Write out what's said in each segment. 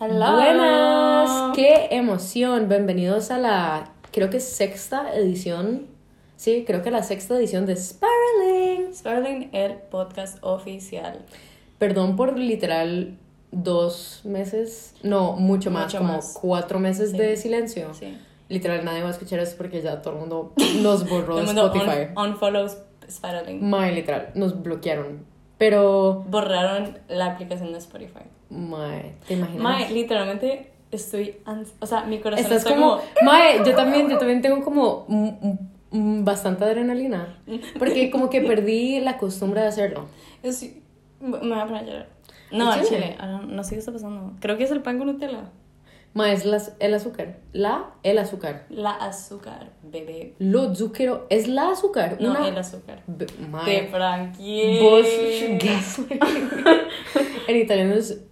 Hello. Buenas, qué emoción. Bienvenidos a la, creo que sexta edición. Sí, creo que la sexta edición de Spiraling. Spiraling, el podcast oficial. Perdón por literal dos meses, no, mucho más, Mucho como más. cuatro meses Sí. de silencio. Sí. Literal, nadie va a escuchar eso porque ya todo el mundo nos borró de Spotify. un- unfollows Spiraling. Mae, literal, nos bloquearon. Pero, Borraron la aplicación de Spotify. Mae, ¿te imaginas? Mae, literalmente estoy. O sea, mi corazón Estás está como, mae, yo también, yo también tengo como bastante adrenalina. Porque como que perdí la costumbre de hacerlo. Es- me voy a poner a llorar. No, ¿En al chile. No, sé qué está pasando. Creo que es el pan con Nutella. Mae, es las- el azúcar. La, el azúcar. La azúcar, bebé. Lo zucchero, es la azúcar. No, una... el azúcar. Be- De mae, Frankie. vos, en italiano es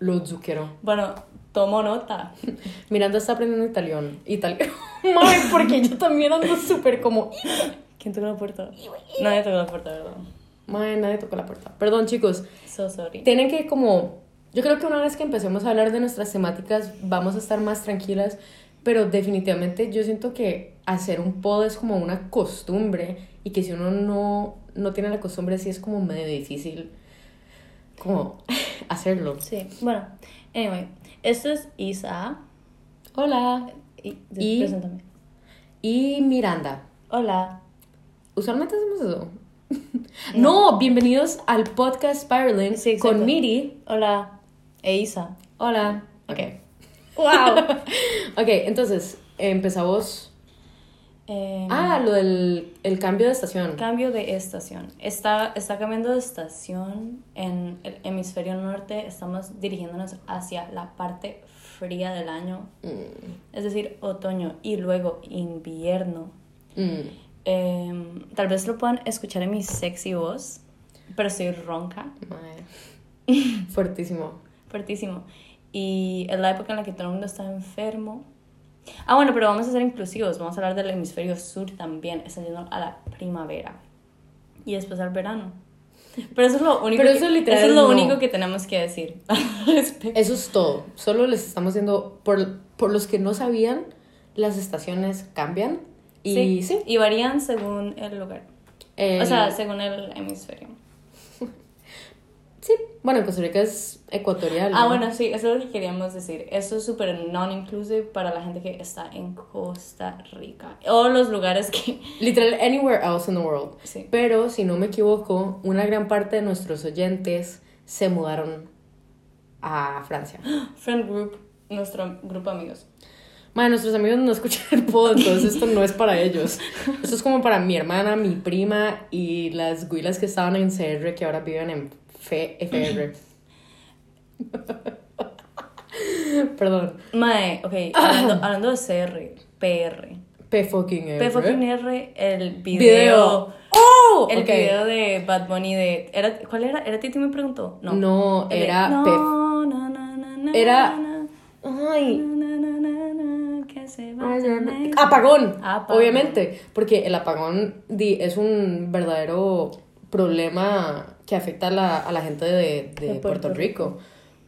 lo zucchero. Bueno, tomo nota. Miranda está aprendiendo italiano. Italiano. Porque yo también ando súper como... ¿Quién tocó la puerta? Nadie tocó la puerta, ¿verdad? Mae, nadie tocó la puerta. Perdón, chicos. So sorry. Tienen que como... Yo creo que una vez que empecemos a hablar de nuestras temáticas vamos a estar más tranquilas, pero definitivamente yo siento que hacer un pod es como una costumbre y que si uno no, no tiene la costumbre sí es como medio difícil como hacerlo. Sí, bueno, anyway, esto es Isa. Hola. Y, Y- preséntame. Y Miranda. Hola. Usualmente hacemos eso. No, bienvenidos al podcast Spiraling Sí, con Miri. Hola. E Isa. Hola. Ok. ¡Wow! Ok, entonces, empezamos. Eh, Ah, lo del el cambio de estación. Cambio de estación. Está, está cambiando de estación en el hemisferio norte. Estamos dirigiéndonos hacia la parte fría del año, Mm, es decir, otoño y luego invierno. mm. Eh, tal vez lo puedan escuchar en mi sexy voz, pero estoy ronca. Mae. Fuertísimo. Fuertísimo. Y es la época en la que todo el mundo está enfermo. Ah, bueno, pero vamos a ser inclusivos. Vamos a hablar del hemisferio sur también. Está yendo a la primavera. Y después al verano. Pero eso es lo único, Pero que, eso literal eso es lo no. único que tenemos que decir. Eso es todo. Solo les estamos diciendo, por, por los que no sabían, las estaciones cambian. Y sí, Y varían según el lugar. el- O sea, según el hemisferio. Sí. Bueno, Costa Rica es ecuatorial. Ah, ¿no? bueno, sí, eso es lo que queríamos decir. Esto es súper non-inclusive para la gente que está en Costa Rica. O los lugares que... Literal, anywhere else in the world. Sí. Pero, si no me equivoco, una gran parte de nuestros oyentes se mudaron a Francia. Friend group, nuestro grupo de amigos. Madre, nuestros amigos no escuchan el pod, entonces esto no es para ellos. Esto es como para mi hermana, mi prima y las guilas que estaban en CR que ahora viven en FR. Perdón. Mae, ok, hablando, hablando de CR, PR. P fucking R. P fucking R, el video. Video. ¡Oh! El video de Bad Bunny de. ¿era, ¿Cuál era? ¿Era Titi me preguntó? No. No, El era no, P. no, no, Era- Ay. Ay. Apagón, Apagón. obviamente, porque el apagón di- es un verdadero problema que afecta a la, a la gente de, de De Puerto, Puerto Rico.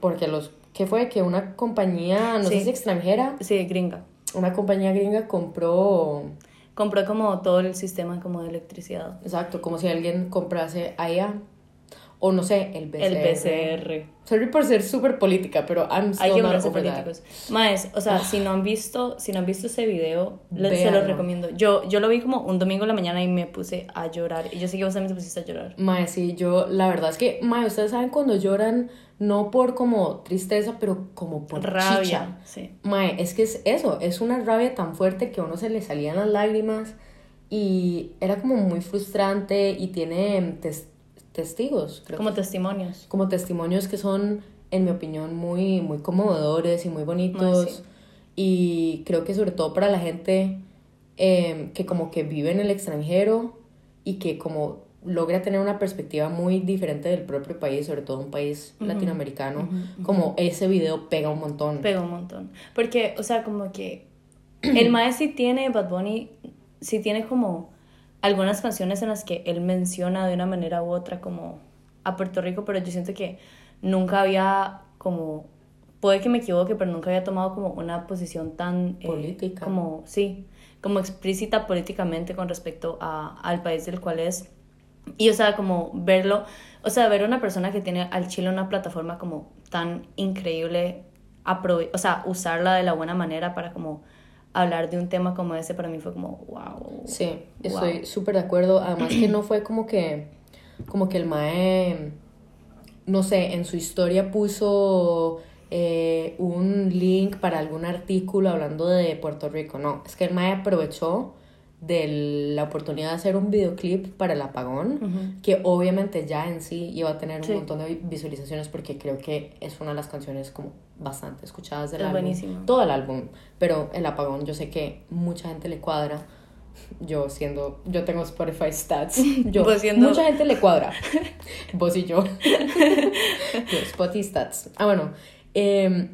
Porque los, ¿qué fue? Que una compañía, no sé si extranjera, Sí, gringa. una compañía gringa compró, Compró como todo el sistema como de electricidad. exacto, como si alguien comprase allá, o no sé, el BCR. El PCR. Sorry por ser súper política, pero I'm Hay still que not over that. políticos. Maes, o sea, si no han visto, si no han visto ese video, les, se los recomiendo. Yo, yo lo vi como un domingo en la mañana y me puse a llorar. Y yo sé que vos también te pusiste a llorar. Mae, sí, yo, la verdad es que, mae, ustedes saben cuando lloran, no por como tristeza, pero como por Rabia. chicha. Sí. Mae, es que es eso, es una rabia tan fuerte que a uno se le salían las lágrimas y era como muy frustrante y tiene testigos, creo. Como testimonios. como testimonios que son, en mi opinión, muy, muy conmovedores y muy bonitos. Ay, sí. Y creo que sobre todo para la gente eh, que como que vive en el extranjero y que como logra tener una perspectiva muy diferente del propio país, sobre todo un país latinoamericano, como ese video pega un montón. Pega un montón. Porque, o sea, como que el Mae sí tiene, Bad Bunny, sí tiene como algunas canciones en las que él menciona de una manera u otra como a Puerto Rico, pero yo siento que nunca había como puede que me equivoque, pero nunca había tomado como una posición tan... eh, Política. como, sí, como explícita políticamente con respecto a, al país del cual es. Y, o sea, como verlo, o sea, ver una persona que tiene al Chile una plataforma como tan increíble, o sea, usarla de la buena manera para como hablar de un tema como ese, para mí fue como, wow. Sí, estoy súper de acuerdo. Además que no fue como que, como que el Mae, no sé, en su historia puso eh, un link para algún artículo hablando de Puerto Rico. No, es que el Mae aprovechó de la oportunidad de hacer un videoclip para el apagón, que obviamente ya en sí iba a tener un Sí. montón de vi- visualizaciones porque creo que es una de las canciones como bastante escuchadas del Es álbum. buenísimo. Todo el álbum, pero el apagón yo sé que mucha gente le cuadra. Yo siendo, yo tengo Spotify Stats. Yo, siendo- mucha gente le cuadra. Vos y yo. yo Spotify Stats. Ah, bueno. em,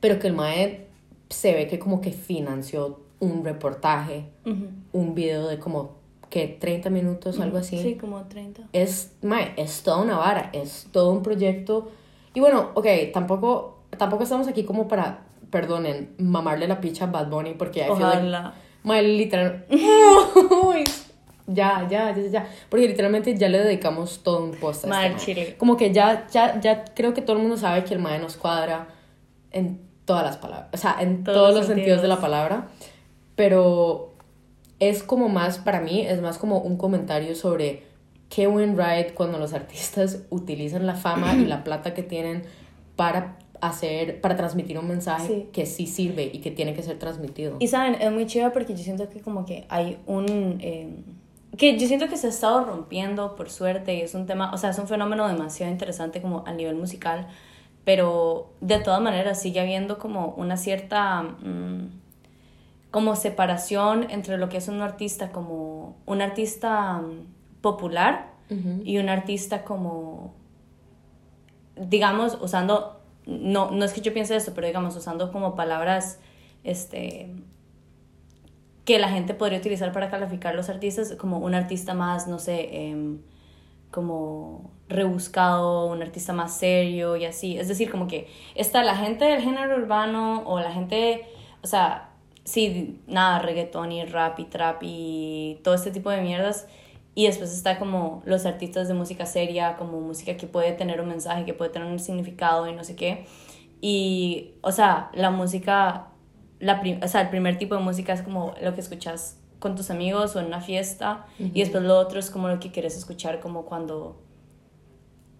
pero que el Mae se ve que como que financió un reportaje, Ujú. un video de como que 30 minutos, algo así. Sí, como 30. Es, mae, es toda una vara, es todo un proyecto. Y bueno, ok, tampoco, tampoco estamos aquí como para, perdonen, mamarle la picha a Bad Bunny porque I feel like- Ojalá. Mae, literal. Ya, ya, ya, ya. Porque literalmente ya le dedicamos todo un post a Mae, este mae. Como que ya, ya, ya creo que todo el mundo sabe que el mae nos cuadra en todas las palabras. O sea, en Todos todos, los los sentidos de la sentidos. palabra. Pero es como más, para mí, es más como un comentario sobre qué buen ride cuando los artistas utilizan la fama y la plata que tienen para hacer, para transmitir un mensaje Sí. que sí sirve y que tiene que ser transmitido. Y saben, es muy chido porque yo siento que como que hay un... eh, que yo siento que se ha estado rompiendo por suerte y es un tema, o sea, es un fenómeno demasiado interesante como a nivel musical, pero de todas maneras sigue habiendo como una cierta mm, como separación entre lo que es un artista como un artista mm, popular y un artista como digamos usando no no es que yo piense esto pero digamos usando como palabras este que la gente podría utilizar para calificar los artistas como un artista más no sé em, como rebuscado un artista más serio y así. Es decir como que está la gente del género urbano o la gente o sea sí nada reggaetón y rap y trap y todo este tipo de mierdas y después está como los artistas de música seria, como música que puede tener un mensaje, que puede tener un significado y no sé qué. Y, o sea, la música, la o sea, el primer tipo de música es como lo que escuchas con tus amigos o en una fiesta. Y después lo otro es como lo que quieres escuchar como cuando,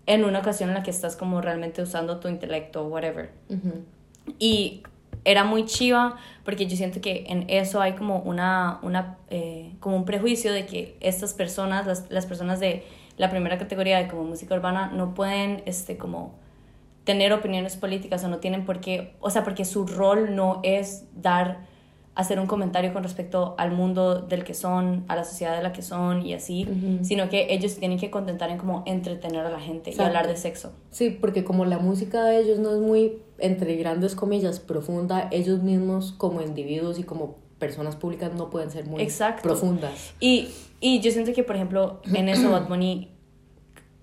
en una ocasión en la que estás como realmente usando tu intelecto o whatever. Y era muy chiva porque yo siento que en eso hay como una, una eh, como un prejuicio de que estas personas, las, las personas de la primera categoría de como música urbana no pueden este como tener opiniones políticas o no tienen por qué, o sea, porque su rol no es dar hacer un comentario con respecto al mundo del que son, a la sociedad de la que son y así, sino que ellos tienen que contentar en como entretener a la gente y hablar de sexo. Sí, porque como la música de ellos no es muy, entre grandes comillas, profunda, ellos mismos como individuos y como personas públicas no pueden ser muy Exacto. profundas. Y, y yo siento que, por ejemplo, en eso Bad Bunny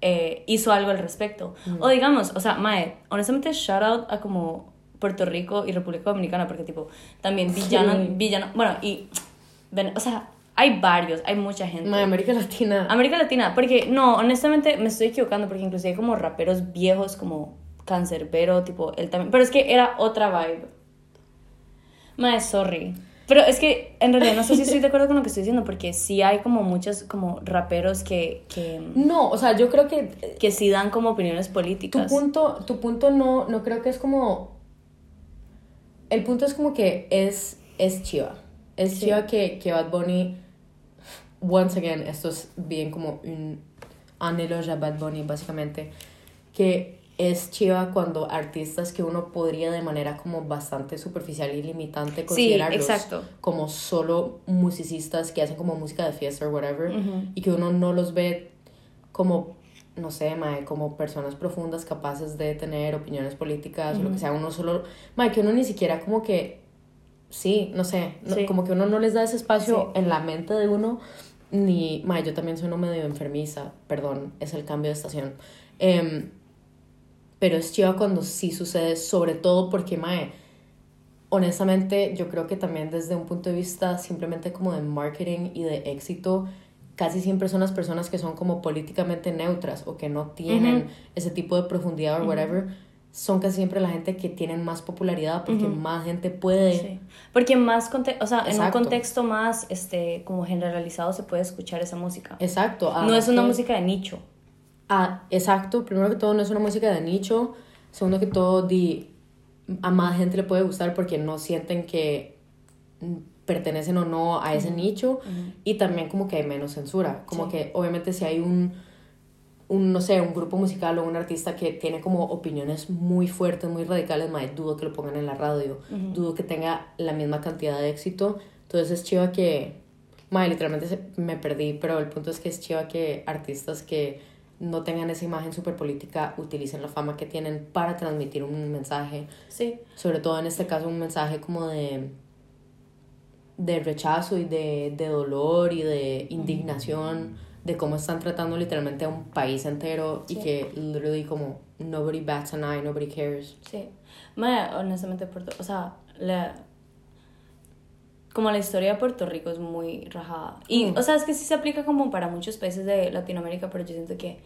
eh, hizo algo al respecto. O digamos, o sea, Mae, honestamente, shout out a como Puerto Rico y República Dominicana, porque tipo, también villano, Sí. villano, bueno, y, ven, o sea, hay varios, hay mucha gente. Ma, América Latina. América Latina, porque no, honestamente me estoy equivocando, porque inclusive hay como raperos viejos como Cancerbero, tipo, él también, pero es que era otra vibe. Mae, sorry. Pero es que en realidad no sé si estoy de acuerdo con lo que estoy diciendo, porque sí hay como muchos como raperos que, que, No, o sea, yo creo que que sí dan como opiniones tu políticas. punto, tu punto no, no creo que es como... El punto es como que es, es chiva. Es Sí. chiva que, que Bad Bunny... Once again, esto es bien como un anhelo a Bad Bunny, básicamente. Que es chiva cuando artistas que uno podría de manera como bastante superficial y limitante considerarlos exacto. como solo musicistas que hacen como música de fiesta o whatever Ujú. y que uno no los ve como no sé, mae, como personas profundas capaces de tener opiniones políticas o lo que sea, uno solo, mae, que uno ni siquiera como que sí, no sé, no- como que uno no les da ese espacio Sí. en la mente de uno ni, mae, yo también soy medio enfermiza, perdón, es el cambio de estación. Em, pero es chiva cuando sí sucede, sobre todo porque, mae, honestamente, yo creo que también desde un punto de vista simplemente como de marketing y de éxito, casi siempre son las personas que son como políticamente neutras o que no tienen ese tipo de profundidad o whatever, son casi siempre la gente que tienen más popularidad porque más gente puede. Sí. Porque más, o sea, en un contexto más este, como generalizado se puede escuchar esa música. Exacto. No es una música de nicho. Ah, exacto. Primero que todo, no es una música de nicho. Segundo que todo, di, a más gente le puede gustar porque no sienten que pertenecen o no a ese nicho. Y también como que hay menos censura. Como que obviamente si hay un un, no sé, un grupo musical o un artista que tiene como opiniones muy fuertes, muy radicales, mae, dudo que lo pongan en la radio, dudo que tenga la misma cantidad de éxito. Entonces es chiva que, mae, literalmente me perdí, pero el punto es que es chiva que artistas que no tengan esa imagen súper política utilicen la fama que tienen para transmitir un mensaje. Sí. Sobre todo en este caso un mensaje como de de rechazo y de, de dolor y de indignación de cómo están tratando literalmente a un país entero y que literally como nobody bats an eye, nobody cares. Sí. Madre, honestamente, Puerto, o sea, la, como la historia de Puerto Rico es muy rajada. Y, mm. o sea, es que sí se aplica como para muchos países de Latinoamérica, pero yo siento que,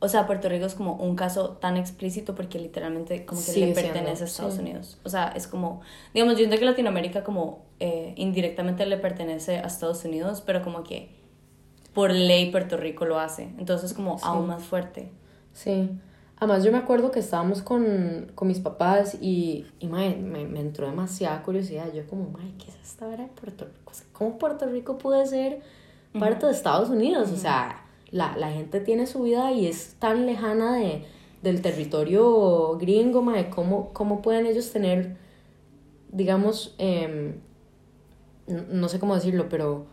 o sea, Puerto Rico es como un caso tan explícito porque literalmente como que le pertenece a Estados Unidos. O sea, es como, digamos, yo siento que Latinoamérica como eh, indirectamente le pertenece a Estados Unidos, pero como que por ley Puerto Rico lo hace. Entonces como aún más fuerte. Sí. Además yo me acuerdo que estábamos con, con mis papás y, y me, me, entró demasiada curiosidad. Yo como, mae, ¿qué es esta hora de Puerto Rico? ¿Cómo Puerto Rico puede ser parte de Estados Unidos? O sea, la, la, gente tiene su vida y es tan lejana de, del territorio gringo, mae. ¿Cómo, ¿Cómo pueden ellos tener, digamos, eh, no sé cómo decirlo, pero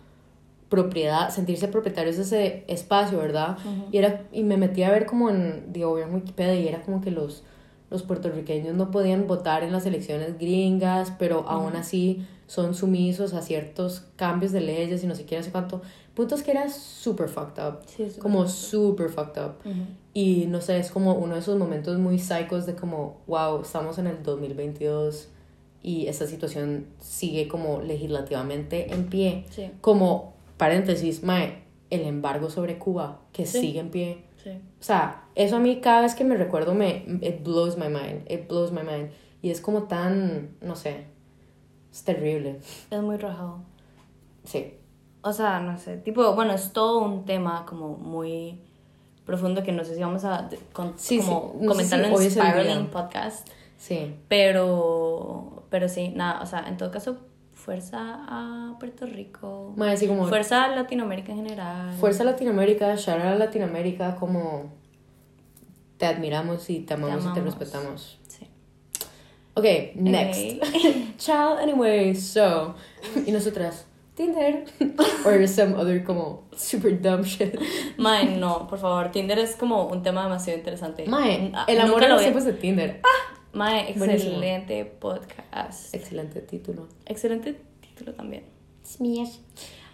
propiedad, sentirse propietarios de ese espacio, ¿verdad? y, era, y me metí a ver como en, digo, en Wikipedia y era como que los, los puertorriqueños no podían votar en las elecciones gringas, pero aún así son sumisos a ciertos cambios de leyes y no sé qué, no sé cuánto. Puntos que era super fucked up. como super fucked up. Y no sé, es como uno de esos momentos muy psicos de como, wow, estamos en el 2022 y esta situación sigue como legislativamente en pie. Como paréntesis, mae, el embargo sobre Cuba, que sigue en pie. Sí. O sea, eso a mí cada vez que me recuerdo me it blows my mind, it blows my mind y es como tan, no sé, es terrible. Es muy rajado. Sí. O sea, no sé, tipo, bueno, es todo un tema como muy profundo que no sé si vamos a con, como comentarlo en Spiraling Podcast. Sí. Pero, pero sí, nada, o sea, en todo caso, fuerza a Puerto Rico. como, fuerza a Latinoamérica en general. Fuerza a Latinoamérica, shout a Latinoamérica, como te admiramos y te amamos, y te respetamos. Sí. Ok, next. Chao, anyway, so. y nosotras, Tinder. Or some other como super dumb shit. Mae, no, por favor, Tinder es como un tema demasiado interesante. Mae, el amor en los tiempos de Tinder. Ah, Mae, excelente podcast. Excelente título. Excelente título también. Smash.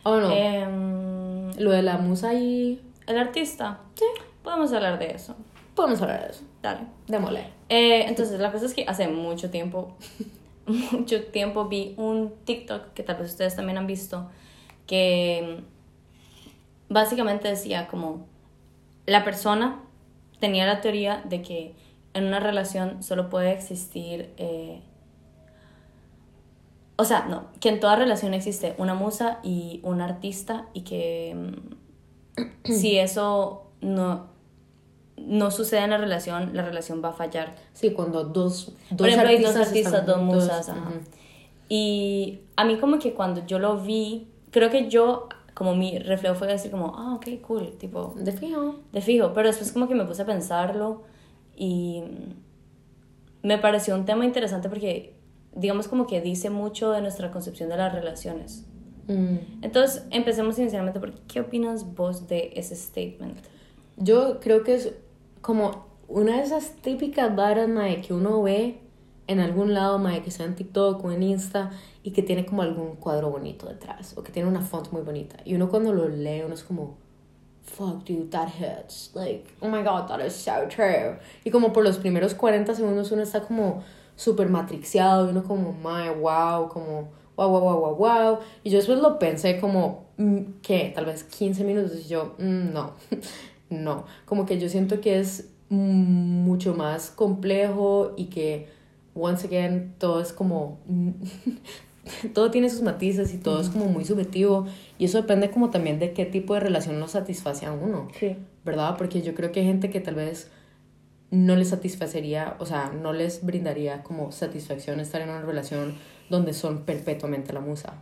Oh, no. Em, Lo de la musa y. El artista. Sí. Podemos hablar de eso. Podemos hablar de eso. Dale. Démosle. Eh, entonces, la cosa es que hace mucho tiempo, mucho tiempo vi un TikTok que tal vez ustedes también han visto, que básicamente decía como la persona tenía la teoría de que en una relación solo puede existir... Eh, o sea, no, que en toda relación existe una musa y un artista y que mm, si eso no, no sucede en la relación, la relación va a fallar. Sí, cuando dos, dos Por ejemplo, hay dos artistas, dos musas. Y a mí como que cuando yo lo vi, creo que yo, como mi reflejo fue decir como, ah, ok, cool, tipo... De fijo. De fijo, pero después como que me puse a pensarlo y me pareció un tema interesante porque, digamos, como que dice mucho de nuestra concepción de las relaciones. Mm. Entonces, empecemos inicialmente por qué opinas vos de ese statement. Yo creo que es como una de esas típicas varas, mae, que uno ve en algún lado, mae, que sea en TikTok o en Insta y que tiene como algún cuadro bonito detrás o que tiene una font muy bonita. Y uno cuando lo lee, uno es como, fuck, dude, that hurts. Like, oh my god, that is so true. Y como por los primeros 40 segundos uno está como súper matrixeado y uno como, my, wow, como, wow, wow, wow, wow, wow. Y yo después lo pensé como, mm, ¿qué? Tal vez 15 minutos y yo, mm, no, no. Como que yo siento que es mucho más complejo y que, once again, todo es como todo tiene sus matices y todo es como muy subjetivo y eso depende como también de qué tipo de relación nos satisface a uno, Sí. ¿verdad? Porque yo creo que hay gente que tal vez no les satisfacería, o sea, no les brindaría como satisfacción estar en una relación donde son perpetuamente la musa,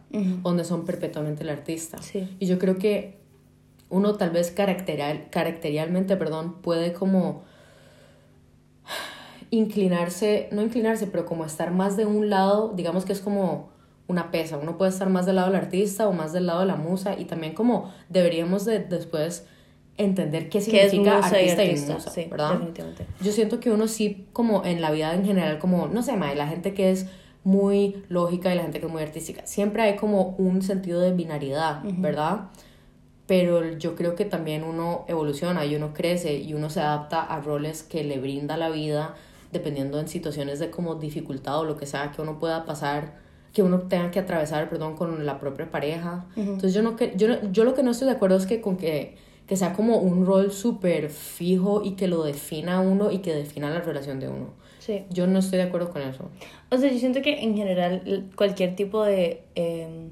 donde son perpetuamente el artista. Sí. Y yo creo que uno tal vez caracterial, caracterialmente, perdón, puede como inclinarse, no inclinarse, pero como estar más de un lado, digamos que es como una pesa, uno puede estar más del lado del artista o más del lado de la musa y también como deberíamos de después entender qué es significa y artista y, musa, sí, ¿verdad? definitivamente. Yo siento que uno sí, como en la vida en general, como, no sé, mae, la gente que es muy lógica y la gente que es muy artística, siempre hay como un sentido de binariedad, ¿verdad? Pero yo creo que también uno evoluciona y uno crece y uno se adapta a roles que le brinda la vida, dependiendo en situaciones de como dificultad o lo que sea que uno pueda pasar, que uno tenga que atravesar, perdón, con la propia pareja. Entonces yo, no, yo, yo lo que no estoy de acuerdo es que con que, que sea como un rol súper fijo y que lo defina uno y que defina la relación de uno. Sí. Yo no estoy de acuerdo con eso. O sea, yo siento que en general cualquier tipo de... eh,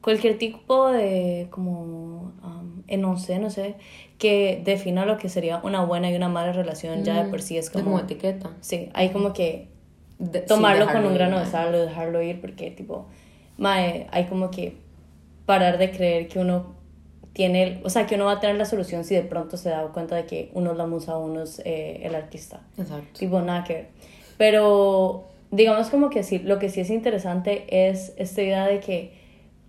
cualquier tipo de como... um, eh, no sé, no sé, que defina lo que sería una buena y una mala relación ya de por sí Es como... como etiqueta. Sí, hay como que De- tomarlo con un grano de sal o dejarlo ir porque tipo, mae, hay como que parar de creer que uno tiene, o sea, que uno va a tener la solución si de pronto se da cuenta de que uno es la musa uno es eh, el artista. Exacto. Tipo, nada que ver. Pero, digamos como que sí, lo que sí es interesante es esta idea de que,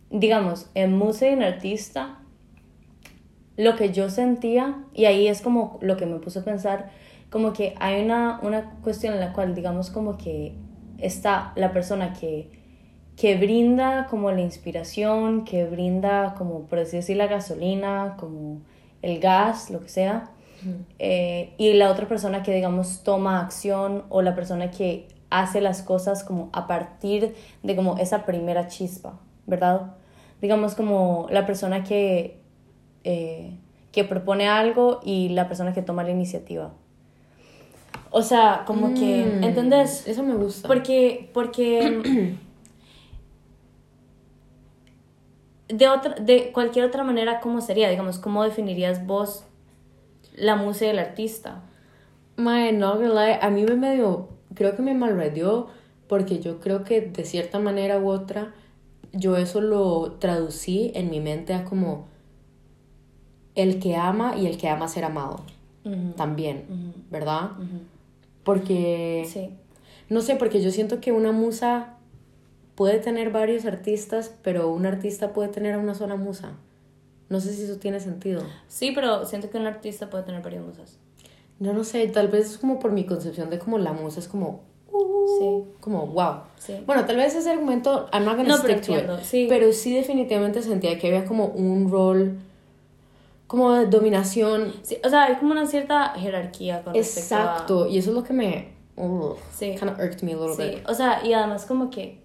digamos, en musa y en artista, lo que yo sentía, y ahí es como lo que me puso a pensar, como que hay una, una cuestión en la cual, digamos, como que está la persona que, que brinda como la inspiración, que brinda como, por así decir, la gasolina, como el gas, lo que sea, eh, y la otra persona que, digamos, toma acción o la persona que hace las cosas como a partir de como esa primera chispa, ¿verdad? Digamos como la persona que, eh, que propone algo y la persona que toma la iniciativa. O sea, como que, Mm, ¿entendés? Eso me gusta. Porque, porque de otra, de cualquier otra manera, ¿cómo sería? Digamos, ¿cómo definirías vos la musa y el artista? Mae, no a mí me medio, creo que me malradió porque yo creo que de cierta manera u otra, yo eso lo traducí en mi mente a como el que ama y el que ama ser amado también, ¿verdad? Porque, Sí. no sé, porque yo siento que una musa puede tener varios artistas, pero un artista puede tener a una sola musa. No sé si eso tiene sentido. Sí, pero siento que un artista puede tener varias musas. No, no sé, tal vez es como por mi concepción de como la musa es como, Sí. como wow. Sí. Bueno, tal vez ese argumento, I'm not gonna No, pero stick to it, sí. pero sí definitivamente sentía que había como un rol como de dominación. Sí, o sea, hay como una cierta jerarquía con respecto a- Exacto, y eso es lo que me ugh, Sí. kind of irked me a little Sí, bit. o sea, y además como que,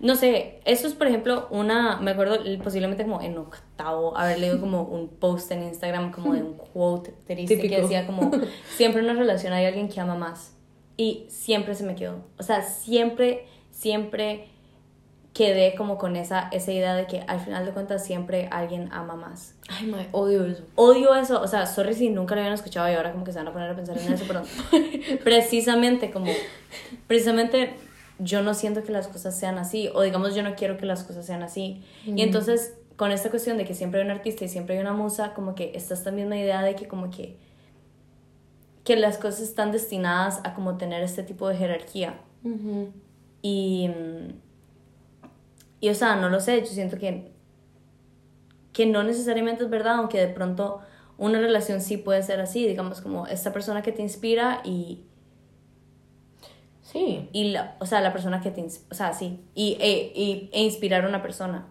no sé, eso es por ejemplo una, me acuerdo posiblemente como en octavo, haber leído como un post en Instagram como de un quote triste que Típico. decía como, siempre en una relación hay alguien que ama más. Y siempre se me quedó. O sea, siempre, siempre quedé como con esa, esa idea de que al final de cuentas siempre alguien ama más. Ay, my, odio eso. Odio eso, o sea, sorry si nunca lo habían escuchado y ahora como que se van a poner a pensar en eso, pero precisamente como, precisamente yo no siento que las cosas sean así, o digamos yo no quiero que las cosas sean así. Y entonces, con esta cuestión de que siempre hay un artista y siempre hay una musa, como que está esta misma idea de que como que, que las cosas están destinadas a como tener este tipo de jerarquía. Ujú. Y, mm, y o sea, no lo sé, yo siento que, que no necesariamente es verdad, aunque de pronto una relación sí puede ser así, digamos como esta persona que te inspira y, Sí, y la, o sea, la persona que te, o sea, sí, y, e, y- e inspirar a una persona.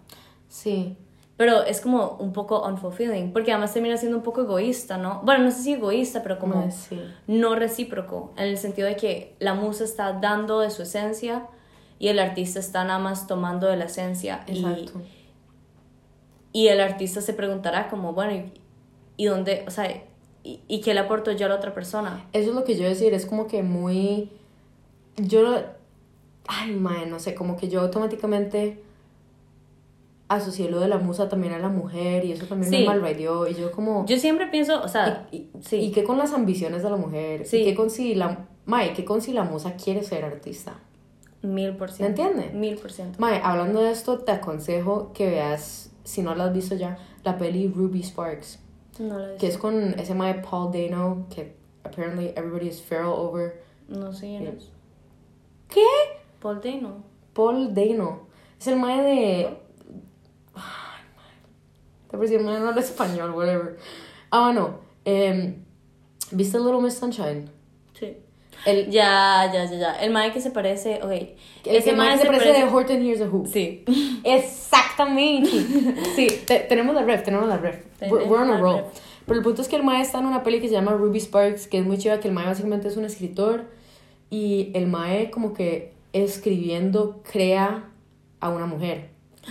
sí. pero es como un poco unfulfilling, porque además termina siendo un poco egoísta, ¿no? Bueno, no sé si egoísta, pero como Mae, sí. no recíproco, en el sentido de que la musa está dando de su esencia y el artista está nada más tomando de la esencia. y- Exacto. Y, el artista se preguntará como, bueno, ¿y, y dónde, o sea, y, y qué le aporto yo a la otra persona? Eso es lo que yo decir, es como que muy... Yo. Ay, mae, no sé, como que yo automáticamente asocié lo de la musa también a la mujer y eso también Sí. me malradió y yo como... Yo siempre pienso, o sea, y, y- sí. ¿Y qué con las ambiciones de la mujer? Sí. ¿Y qué con si la... Mae, ¿qué con si la musa quiere ser artista? Mil por ciento. ¿Me entiende? Mil por ciento. Mae, hablando de esto, te aconsejo que veas, si no la has visto ya, la peli Ruby Sparks. No lo Que es con ese mae Paul Dano, que apparently everybody is feral over. No sé quién es. ¿Qué? Paul Dano. Paul Dano. Es el mae de. Ay, mae. Te pareció el mae no habla español, whatever. Ah, bueno. em, ¿Viste Little Miss Sunshine? El, Ya, ya, ya, ya. El mae que se parece, ok. el que mae se parece de Horton Hears a Who. Sí. Exactamente. Sí, te- tenemos la ref, tenemos la ref. We're, Tenemos we're on a roll. ref. Pero el punto es que el mae está en una peli que se llama Ruby Sparks, que es muy chiva, que el mae básicamente es un escritor y el mae como que escribiendo crea a una mujer.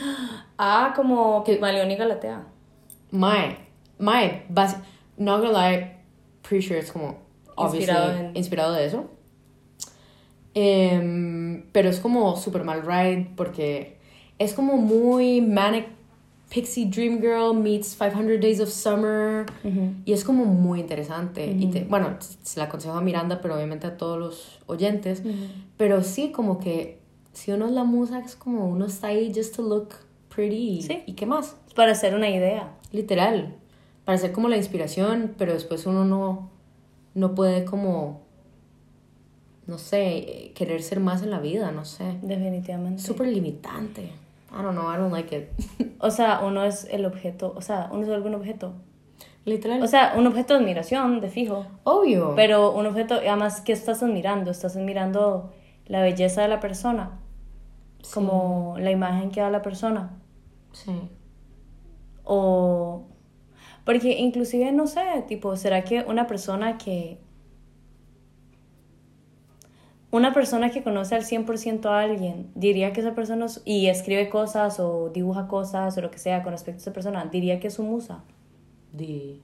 Ah, como Pigmalión y Galatea. Mae, mae, not gonna lie, pretty sure es como Inspirado inspirado, en- de eso. Em, pero es como super mal ride porque es como muy manic pixie dream girl meets 500 days of summer y es como muy interesante y te- bueno se la aconsejo a Miranda pero obviamente a todos los oyentes pero sí como que si uno es la musa es como uno está ahí just to look pretty y, Sí. y qué más Para hacer una idea. Literal. Para ser como la inspiración, pero después uno no, no puede como, no sé, querer ser más en la vida, no sé. Definitivamente. Súper limitante. I don't know, I don't like it. O sea, uno es el objeto, o sea, uno es algún objeto. Literal. O sea, un objeto de admiración, de fijo. Obvio. Pero un objeto, además, ¿qué estás admirando? Estás admirando la belleza de la persona, como la imagen que da la persona. Sí. O... Porque inclusive, no sé, tipo, ¿será que una persona que... Una persona que conoce al 100% a alguien, diría que esa persona, es- y escribe cosas o dibuja cosas o lo que sea con respecto a esa persona, diría que es su musa. Di-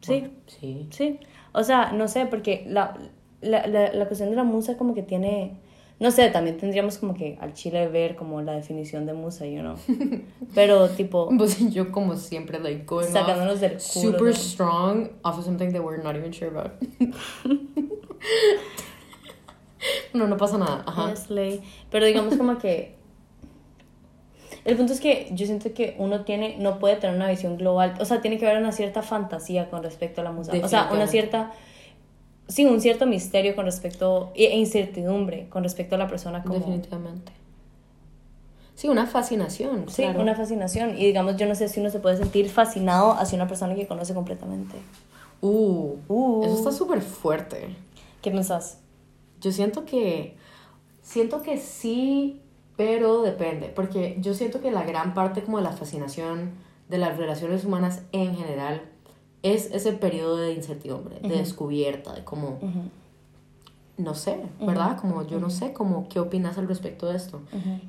Sí. bueno, sí. Sí, o sea, no sé, porque la, la, la, la cuestión de la musa como que tiene, no sé, también tendríamos como que al chile ver como la definición de musa, you know. Pero tipo, Pues yo como siempre, like, going off sacándonos del culo. super strong off of something that we're not even sure about. no, no pasa nada. Ajá. Pero digamos como que... El punto es que yo siento que uno tiene, no puede tener una visión global, o sea, tiene que haber una cierta fantasía con respecto a la musa. O sea, una cierta... Sí, un cierto misterio con respecto, e incertidumbre con respecto a la persona como... Definitivamente. Sí, una fascinación. Sí, claro. una fascinación. Y digamos, yo no sé si uno se puede sentir fascinado hacia una persona que conoce completamente. Uh, Uh. eso está súper fuerte. ¿Qué pensás? Yo siento que. Siento que sí, pero depende. Porque yo siento que la gran parte como de la fascinación de las relaciones humanas en general es ese periodo de incertidumbre, de descubierta, de como. No sé, ¿verdad? Como yo no sé, como qué opinas al respecto de esto.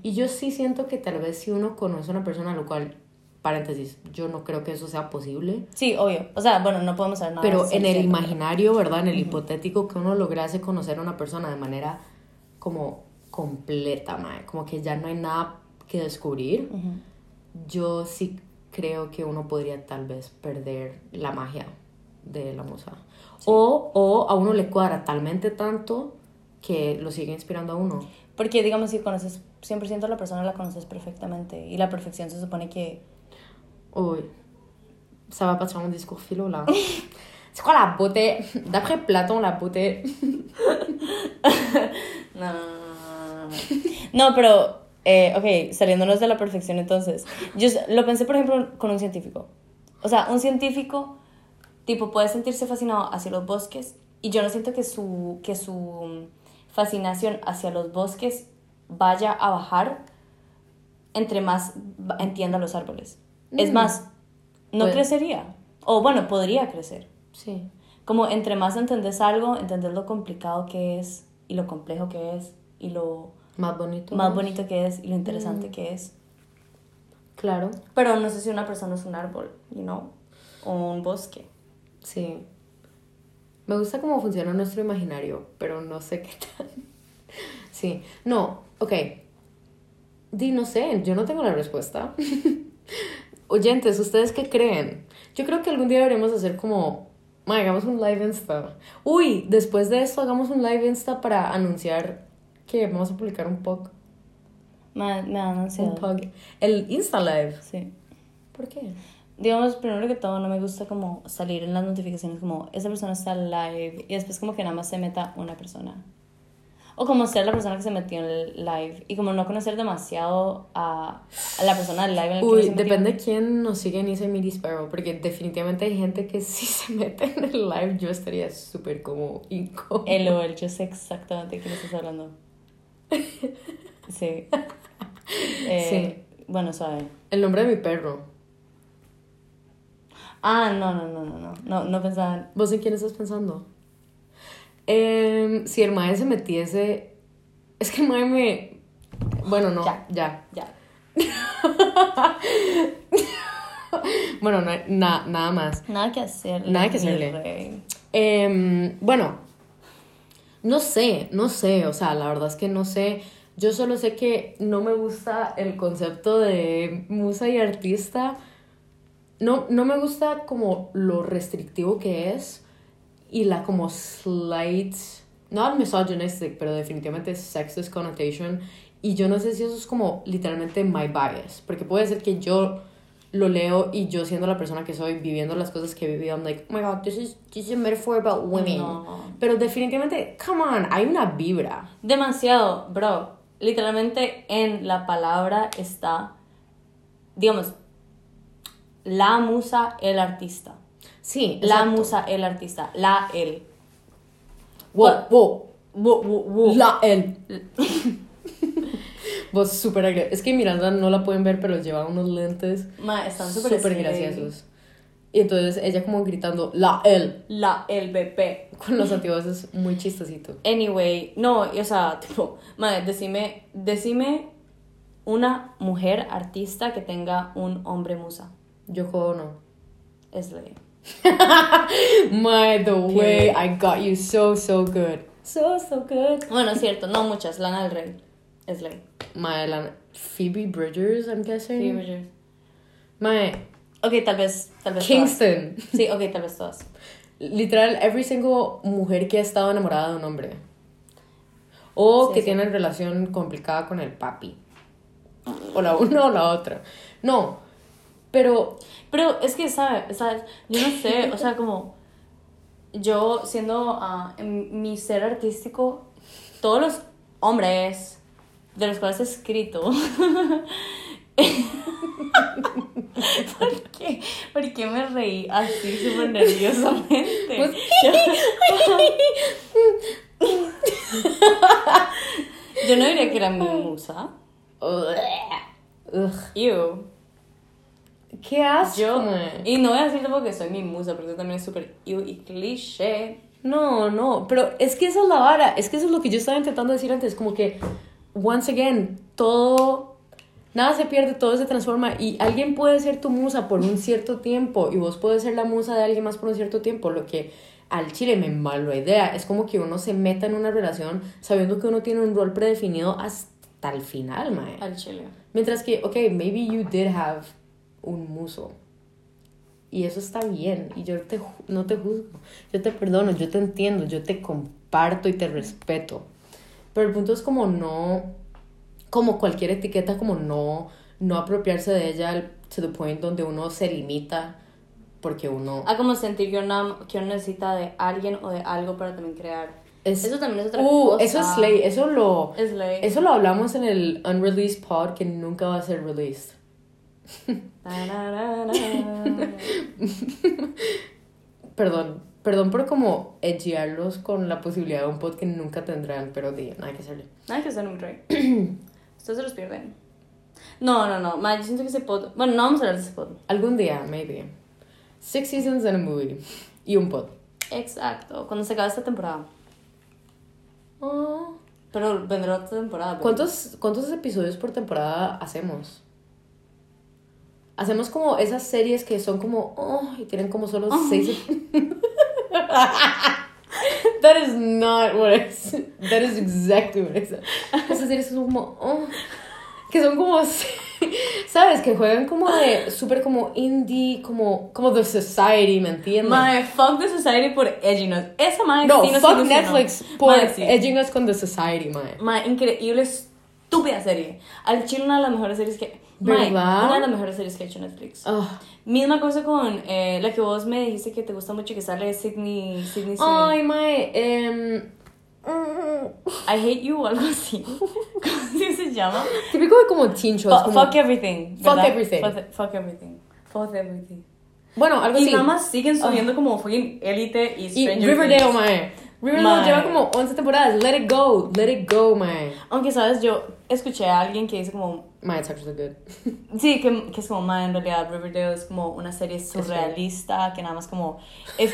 Y yo sí siento que tal vez si uno conoce a una persona, lo cual, paréntesis, yo no creo que eso sea posible. Sí, obvio. O sea, bueno, no podemos saber nada. Pero en el 100%. imaginario, ¿verdad? En el hipotético que uno lograse conocer a una persona de manera como completa, mae, como que ya no hay nada que descubrir, Ujú. yo sí creo que uno podría tal vez perder la magia de la musa. O, o a uno le cuadra talmente tanto que lo sigue inspirando a uno. Porque, digamos, si conoces 100% a la persona, la conoces perfectamente. Y la perfección se supone que... Uy, ça va pas sur mon discours philo là. C'est quoi la beauté D'après Platon, la beauté. No, no, no, no, no. No, pero, eh, ok, saliéndonos de la perfección entonces. Yo lo pensé, por ejemplo, con un científico. O sea, un científico, tipo, puede sentirse fascinado hacia los bosques y yo no siento que su, que su fascinación hacia los bosques vaya a bajar entre más entienda los árboles. Es Mm. más, no crecería. O bueno, podría crecer. Sí. Como entre más entendés algo, entendés lo complicado que es y lo complejo que es y lo Más bonito. más bonito que es y lo interesante Mm. que es. Claro. Pero no sé si una persona es un árbol, you know, o un bosque. Sí. Me gusta cómo funciona nuestro imaginario, pero no sé qué tal. Sí. No, ok. Di, no sé, yo no tengo la respuesta. Oyentes, ¿ustedes qué creen? Yo creo que algún día deberemos hacer como... Hagamos un live Insta. Uy, después de esto hagamos un live Insta para anunciar que vamos a publicar un POG. Me, me da Un ansiedad. POG. El Insta Live. Sí. ¿Por qué? Digamos, primero que todo, no me gusta como salir en las notificaciones como esa persona está live y después como que nada más se meta una persona. O como ser la persona que se metió en el live y como no conocer demasiado a, a la persona del live en el que Uy, metió. depende de quién nos sigue en Isa Miri Sparrow, porque definitivamente hay gente que si se mete en el live yo estaría súper como incómodo. El o el, yo sé exactamente de quién estás hablando. Sí. Eh, Bueno, suave. El nombre de mi perro. Ah, no, no, no, no, no. No, no pensaba en... ¿Vos en quién estás pensando? Em, si el mae se metiese... Es que el mae me... Bueno, no, Ya. ya. Ya. Bueno, no, na- nada más. Nada que hacerle. Nada que hacerle. Em, bueno, no sé, no sé, o sea, la verdad es que no sé. Yo solo sé que no me gusta el concepto de musa y artista. No, no me gusta como lo restrictivo que es y la como slight, no misogynistic, pero definitivamente sexist connotation. Y yo no sé si eso es como literalmente my bias, porque puede ser que yo lo leo y yo siendo la persona que soy, viviendo las cosas que he vivido, I'm like, oh my god, this is, this is a metaphor about women. No. Pero definitivamente, come on, hay una vibra. Demasiado, bro. Literalmente en la palabra está, digamos, la musa, el artista. Sí, La musa, el artista. La, él. Wow, wow. Wo- wo- wo. La él. Vos súper agra- Es que Miranda no la pueden ver, pero lleva unos lentes Ma, están súper graciosos. Y entonces ella como gritando, la él, La, el BP. con los antivoces muy chistosito. Anyway, no, y, o sea, tipo, madre, decime, decime una mujer artista que tenga un hombre musa. Yoko no. Es ley. My, the way. I got you so, so good. So, so good. Bueno, es cierto, no muchas. Lana del Rey. Ley. My, la- Phoebe Bridgers, I'm guessing. Phoebe Bridgers. My, Ok, tal vez, tal vez Kingston. todas. Sí, ok, tal vez todas. Literal, every single mujer que ha estado enamorada de un hombre. O Sí, que sí. tiene relación complicada con el papi. O la una o la otra. No, pero Pero es que, ¿sabes? ¿sabes? Yo no sé, o sea, como yo siendo en mi ser artístico, todos los hombres de los cuales he escrito. ¿Por qué? ¿Por qué me reí así súper nerviosamente? Pues- Yo no diría que era mi musa. Ugh. Ew. ¿Qué asco? Yo, y no voy a decir tampoco que soy mi musa, porque también es súper ew y cliché. No, no, pero es que esa es la vara, es que eso es lo que yo estaba intentando decir antes, como que, once again, todo, nada se pierde, todo se transforma y alguien puede ser tu musa por un cierto tiempo y vos puedes ser la musa de alguien más por un cierto tiempo, lo que al chile me malo idea, es como que uno se meta en una relación sabiendo que uno tiene un rol predefinido hasta el final, mae. Al chile. Mientras que, ok, maybe you did have un muso. Y eso está bien. Y yo te, no te juzgo. Yo te perdono, yo te entiendo, yo te comparto y te respeto. Pero el punto es como no, como cualquier etiqueta, como no, no apropiarse de ella to the point donde uno se limita porque uno... A como sentir que uno, que uno necesita de alguien o de algo para también crear. Es- eso también es otra Uh, cosa. eso es slay, eso lo... Es ley. Eso lo hablamos en el unreleased pod que nunca va a ser released. Perdón, perdón por como edgearlos con la posibilidad de un podcast que nunca tendrán, pero di, nada que hacerle. Nada que hacer un rey. Ustedes se los pierden. No, no, no. Ma, yo siento que ese pod. Bueno, no vamos a hablar de ese pod. Algún día, maybe. Six seasons and a movie. Y un pod. Exacto. Cuando se acabe esta temporada. Oh. Pero vendrá otra temporada. pero- ¿Cuántos, ¿Cuántos episodios por temporada hacemos? Hacemos como esas series que son como, oh, y tienen como solo seis. That is not what I said. That is exactly what I said. Esas series son como, oh, que son como, ¿sabes? Que juegan como de súper como indie, como, como The Society, ¿me entiendes? Mae, fuck the society por edginess. Esa mae no, sí nos fuck ilusionó. Netflix por sí. edging us con The Society, mae. Mae, increíble, estúpida serie. Al chile una de las mejores series que... ¿Verdad? una de las mejores series que ha hecho Netflix. Ugh. Misma cosa con eh, la que vos me dijiste que te gusta mucho que sale Sydney... Sydney Sweeney. Ay, mae, em, I hate you o algo así. ¿Cómo se llama? típico de como. Fu- como- fuck everything. Fuck ¿verdad? everything. Fuck, fuck everything. Fuck everything. bueno, algo Y así. nada más siguen subiendo como fucking Elite y Y Stranger Riverdale, Things. mae. Riverdale Mae. lleva como 11 temporadas. Let it go, let it go, mae. Aunque, ¿sabes? Yo escuché a alguien que dice como... Mae, it's actually good. Sí, que, que es como, man, en realidad Riverdale es como una serie surrealista, que nada más como... Es,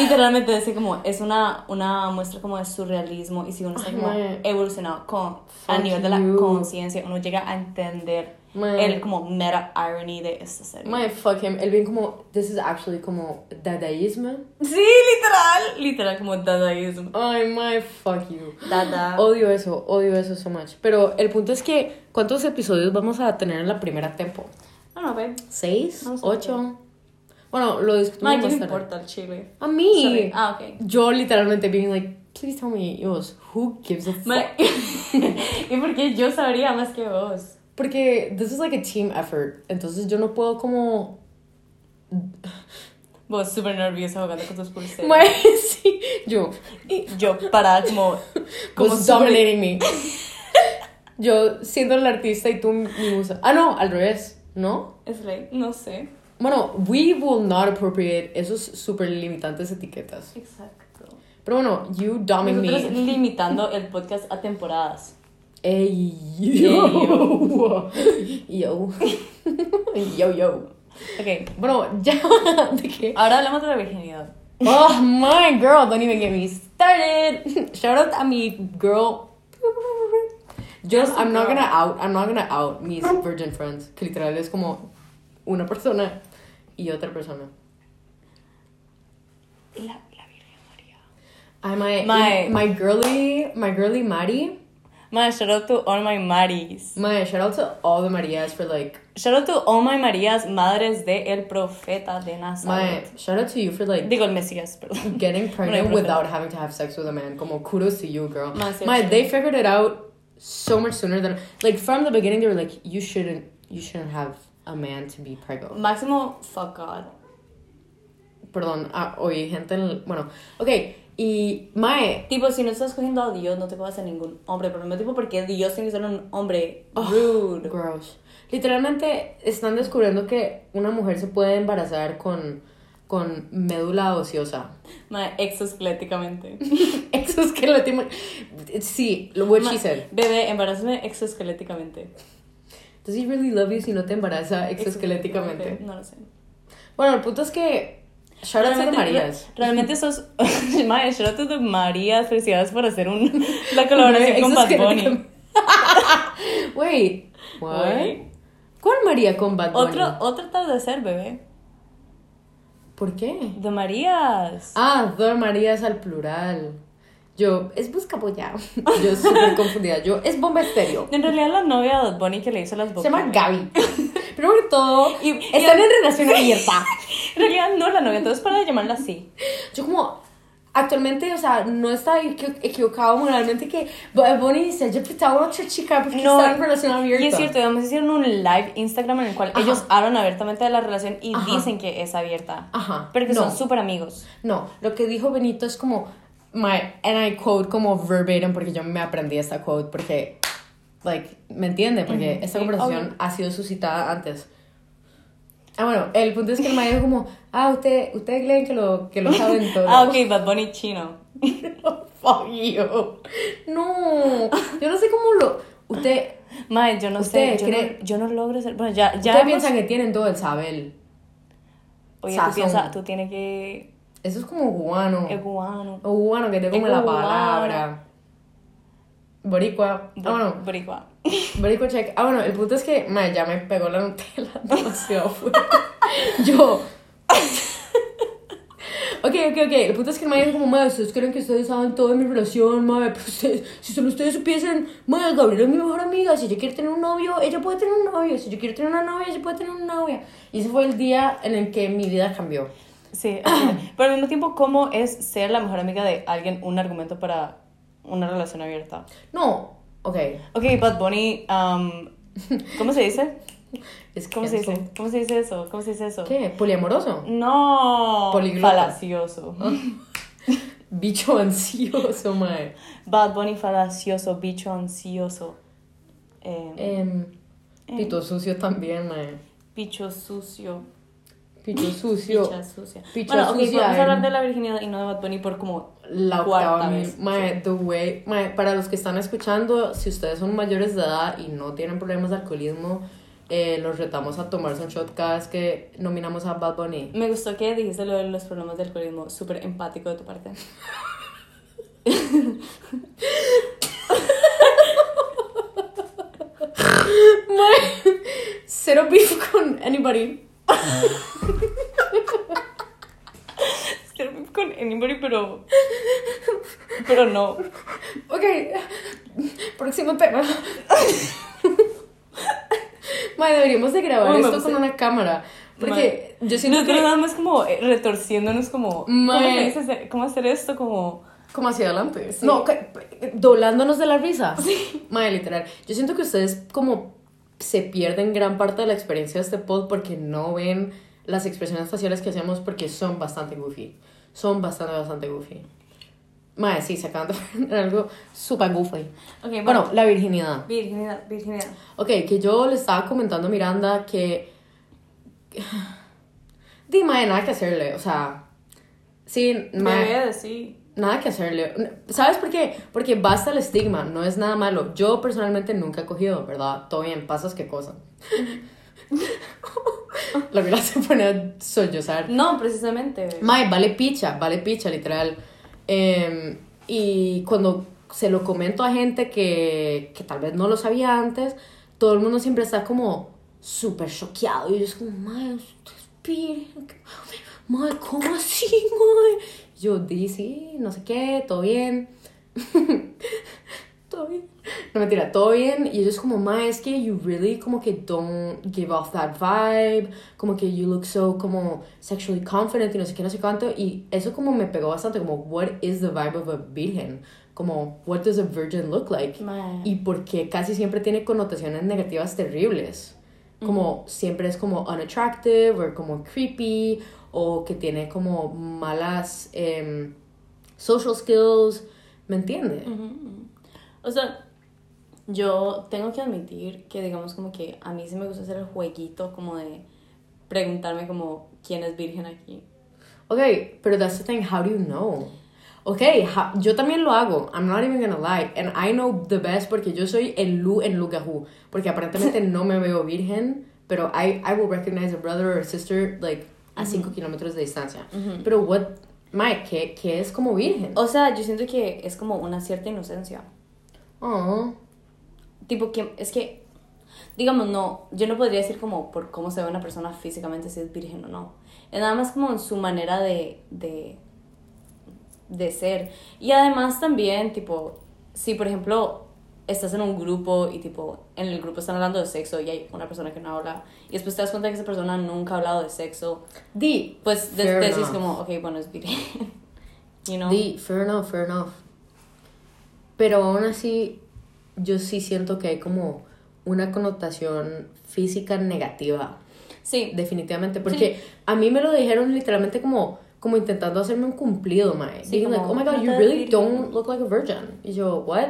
literalmente dice como, es una, una muestra como de surrealismo y si uno está como mae. evolucionado con, a nivel de la conciencia, uno llega a entender El como meta irony de esta serie. Mae, fuck him. Él bien como, this is actually como dadaísmo. Sí, literal, literal como dadaísmo. Ay, mae, fuck you. Dada. Odio eso, odio eso so much. Pero el punto es que, ¿cuántos episodios vamos a tener en la primera tempo? No, no, babe. ¿Seis? A ¿Ocho? Bueno, lo discutimos Mae, ¿qué más tarde. importa el chile? A mí. Sorry. Ah, ok. Yo literalmente being like, please tell me, Yos, who gives a fuck? ¿Y por qué yo sabría más que vos? Porque this is like a team effort. Entonces yo no puedo como. Vos súper nerviosa jugando con tus pulseras. Mae, sí. Yo. Yo parada como... como Was súper- dominating me. Yo siendo el artista y tú mi musa. Ah, no, al revés. ¿No? Es like, no sé. Bueno, we will not appropriate esos super limitantes etiquetas. Exacto. Pero bueno, you Nosotros me. limitando el podcast a temporadas. Ey, yo. Yo. Yo, yo. Ok, Bueno, ya. ¿De qué? ahora hablamos de la virginidad. Oh my girl, don't even get me started. Shout out a mi girl. Just I'm not gonna out, I'm not gonna out mis virgin friends. Que literal es como una persona y otra persona. La, la Virgen María. Ay, my, My- my girly, my girly Mari. Man, shout out to all my Maris. My shout out to all the Marias for like, Shout out to all my Marías, madres de el profeta de my Nazaret. shout out to you for like Digo el Mesías, perdón. getting pregnant without having to have sex with a man. Como kudos to you, girl. Ma, sí, My, they figured it out so much sooner than like from the beginning. They were like, you shouldn't, you shouldn't have a man to be pregnant. Máximo, fuck God. Perdón, ah, oye, gente, bueno, okay, y Mae, Tipo, si no estás cogiendo a Dios, no te cojas a ningún hombre. Pero no tipo porque Dios tiene que ser un hombre Oh. rude. gross. Literalmente están descubriendo que una mujer se puede embarazar con, con médula ociosa. Ma, exoesqueléticamente. Exoesqueleto. Sí, what she said. Bebé, embarázame exoesqueléticamente. Does he really love you si no te embaraza exoesqueléticamente? No lo sé. Bueno, el punto es que. Shout out to the Marías. Realmente sos. Mae, shout out to the Marías. Felicidades por hacer un, la colaboración con Bad Bunny. Wait, what? Wait. ¿Cuál María con Bad Bunny? Otro, otro atardecer, bebé. ¿Por qué? De Marías. Ah, The Marías al plural. Yo, es buscapollado. Yo súper confundida. Yo, es bomba estéreo. En realidad, la novia de Bad Bunny que le hizo las Se bocas. llama Gaby. Primero que todo, Y- y- están en relación abierta. En realidad, no la novia, entonces para de llamarla así. Yo como, actualmente, o sea, no está equi- equivocado moralmente que Bad Bunny se haya prestado a otra chica porque No, está en relación abierta. Y es cierto, además hicieron un live Instagram en el cual Ajá. ellos hablan abiertamente de la relación y Ajá. dicen que es abierta. Ajá. Pero que no. son súper amigos. No, lo que dijo Benito es como, my, and I quote como verbatim, porque yo me aprendí esta quote, porque, like, ¿me entiende? Porque esta conversación ha sido suscitada antes. Ah, bueno, el punto es que el maestro dijo como, ah, usted, ustedes creen que lo, que lo saben todo. Ah, ok, Bad Bunny chino. Fuck you. No, yo no sé cómo lo, usted, Mae, yo no sé, ¿Usted yo, cree- no, yo no logro ser, bueno, ya, ya ¿Ustedes hemos- piensan que tienen todo el saber? oye, tú piensas, tú tienes que, Eso es como cubano. es cubano, O cubano que te come Es la palabra. Boricua. Ah, bueno. boricua. Boricua check. Ah, bueno, el punto es que, mae, ya me pegó la Nutella demasiado fuerte. Yo. Ok, ok, ok. El punto es que el dijo como, mae, ustedes creen que ustedes saben todo de mi relación, mae, pero ustedes, si solo ustedes supiesen, mae, Gabriela es mi mejor amiga, si ella quiere tener un novio, ella puede tener un novio, si yo quiero tener una novia, ella puede tener una novia. Y ese fue el día en el que mi vida cambió. Sí, pero al mismo tiempo, ¿cómo es ser la mejor amiga de alguien un argumento para una relación abierta? No, ok. Ok, Bad Bunny, um, ¿cómo se dice? Es ¿Cómo se dice? ¿Cómo se dice eso? ¿Cómo se dice eso? ¿Qué? ¿Poliamoroso? No, Poliglota. falacioso. Bicho ansioso, mae. Bad Bunny falacioso, bicho ansioso. Eh, Em, pito sucio también, mae. bicho sucio. Picho sucio. Picha sucia. Picha bueno, ok, sucia, vamos a hablar de la virginidad y no de Bad Bunny por como La cuarta vez. Mae, the way. Mae, para los que están escuchando, si ustedes son mayores de edad y no tienen problemas de alcoholismo, eh, los retamos a tomarse un shot cada vez que nominamos a Bad Bunny. Me gustó que dijiste lo de los problemas del alcoholismo, súper empático de tu parte. Cero beef con anybody. Con anybody, pero. Pero no. Ok, próximo tema. Mae, deberíamos de grabar esto con una cámara. Porque yo siento Nosotros que... nada más como eh, retorciéndonos, como. ¿Cómo, dice? ¿Cómo hacer esto? Como. Como hacia adelante. No, doblándonos de la risa. Madre, literal. Yo siento que ustedes como se pierden gran parte de la experiencia de este pod porque no ven las expresiones faciales que hacemos porque son bastante goofy. Son bastante, bastante goofy. Madre, sí, sacando algo súper goofy. Bueno. Bueno, la virginidad. Virginidad, virginidad. Ok, que yo le estaba comentando a Miranda que... Dime, nada que hacerle, o sea... Sí, mae, de sí. Nada que hacerle. ¿Sabes por qué? Porque basta el estigma, no es nada malo. Yo personalmente nunca he cogido, ¿verdad? Todo bien, pasas qué cosa. La verdad se pone a sollozar. No, precisamente. Mae, vale picha, vale picha, literal. Em, y cuando se lo comento a gente que, que tal vez no lo sabía antes, todo el mundo siempre está como súper choqueado. Y yo es como, mae. Mae, ¿cómo así, mae? Yo di, sí, no sé qué, todo bien. todo bien. No mentira, todo bien. Y ellos como, ma, es que you really como que don't give off that vibe. Como que you look so como sexually confident y no sé qué, no sé cuánto. Y eso como me pegó bastante, como, what is the vibe of a virgen? Como, what does a virgin look like? Mae. Y porque casi siempre tiene connotaciones negativas terribles. Como siempre es como unattractive o como creepy o que tiene como malas em, social skills. ¿Me entiende? O sea, yo tengo que admitir que digamos como que a mí sí me gusta hacer el jueguito como de preguntarme como quién es virgen aquí. Ok, pero that's the thing, how do you know? Ok, yo también lo hago, I'm not even gonna lie, and I know the best porque yo soy el Lu en Lugahu, porque aparentemente no me veo virgen, pero I, I will recognize a brother or sister like a 5 kilómetros de distancia. Pero what, Mike, ¿qué, ¿qué es como virgen? O sea, yo siento que es como una cierta inocencia. Oh, Tipo que es que, digamos, no, yo no podría decir como por cómo se ve una persona físicamente si es virgen o no. Es nada más como en su manera de, de, de ser. Y además también, tipo, si por ejemplo estás en un grupo y tipo, en el grupo están hablando de sexo y hay una persona que no habla y después te das cuenta que esa persona nunca ha hablado de sexo, di, pues de- Fair decís enough. como, ok, bueno, es virgen. you know? Di, fair enough, fair enough. Pero aún así, yo sí siento que hay como una connotación física negativa. Sí, Definitivamente, porque a mí me lo dijeron literalmente como, como intentando hacerme un cumplido, mae. Sí, Being like, como, oh my god, "No you really virgen". don't look like a virgin. Y yo, what?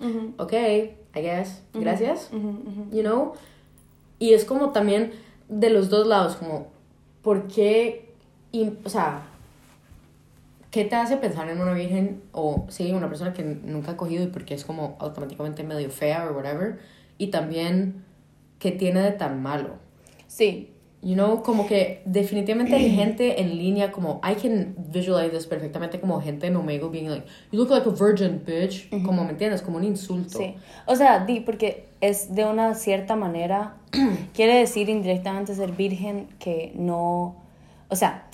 Ujú, okay, I guess. Gracias. ujú, ujú. You know? Y es como también de los dos lados, como, ¿por qué? y- o sea, ¿qué te hace pensar en una virgen o, sí, una persona que nunca ha cogido y porque es como automáticamente medio fea o whatever? y también qué tiene de tan malo. Sí. You know, como que definitivamente hay gente en línea como I can visualize this perfectamente como gente en Omegle being like, you look like a virgin bitch, como me entiendes, como un insulto. Sí. O sea, di, porque es de una cierta manera, quiere decir indirectamente ser virgen que no, o sea,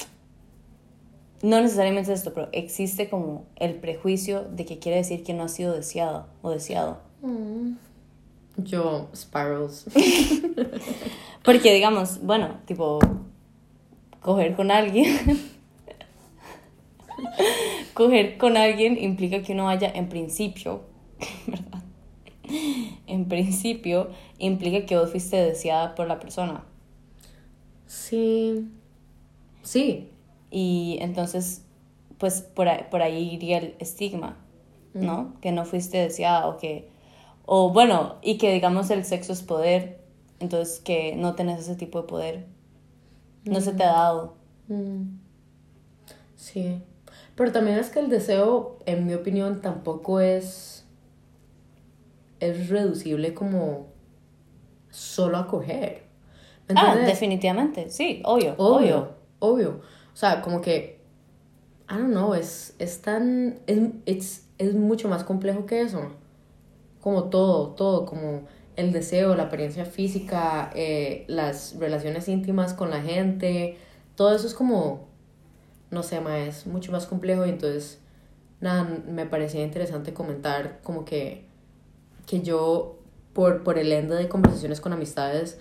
no necesariamente es esto, pero existe como el prejuicio de que quiere decir que no ha sido deseado o deseado. Yo, spirals. Porque digamos, bueno, tipo, coger con alguien. coger con alguien implica que uno vaya en principio, ¿verdad? En principio implica que vos fuiste deseada por la persona. Sí. Sí. Y entonces, pues por ahí, por ahí iría el estigma, ¿no? Que no fuiste deseada o que, o bueno, y que digamos el sexo es poder, entonces que no tenés ese tipo de poder. No se te ha dado. Mm. Sí. Pero también es que el deseo, en mi opinión, tampoco es. es reducible como. solo a coger. ¿Me Ah, definitivamente, sí, obvio, Obvio, obvio. O sea, como que. I don't know, es, es tan. Es, it's- es mucho más complejo que eso. Como todo, todo, como el deseo, la apariencia física, eh, las relaciones íntimas con la gente. Todo eso es como. No sé, ma, es mucho más complejo y entonces. Nada, me parecía interesante comentar como que. que yo, por, por el ende de conversaciones con amistades,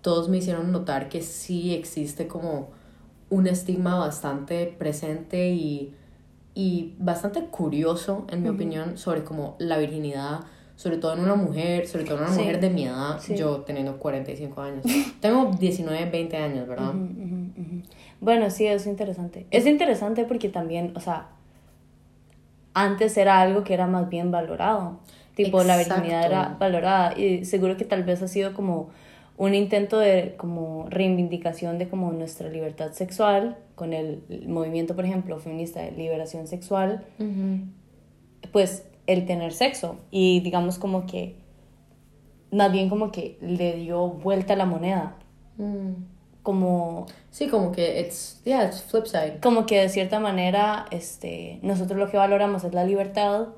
todos me hicieron notar que sí existe como un estigma bastante presente y, y bastante curioso, en mi opinión, sobre como la virginidad, sobre todo en una mujer, sobre todo en una Sí. mujer de mi edad, Sí. yo teniendo 45 años. Tengo 19, 20 años, ¿verdad? Bueno, sí, es interesante. Es interesante porque también, o sea, antes era algo que era más bien valorado. Tipo, la virginidad era valorada y seguro que tal vez ha sido como un intento de como reivindicación de como nuestra libertad sexual con el movimiento, por ejemplo, feminista de liberación sexual, pues el tener sexo y digamos como que más bien como que le dio vuelta a la moneda, Mm. como Sí, como que it's, yeah, it's flip side. como que de cierta manera este, nosotros lo que valoramos es la libertad,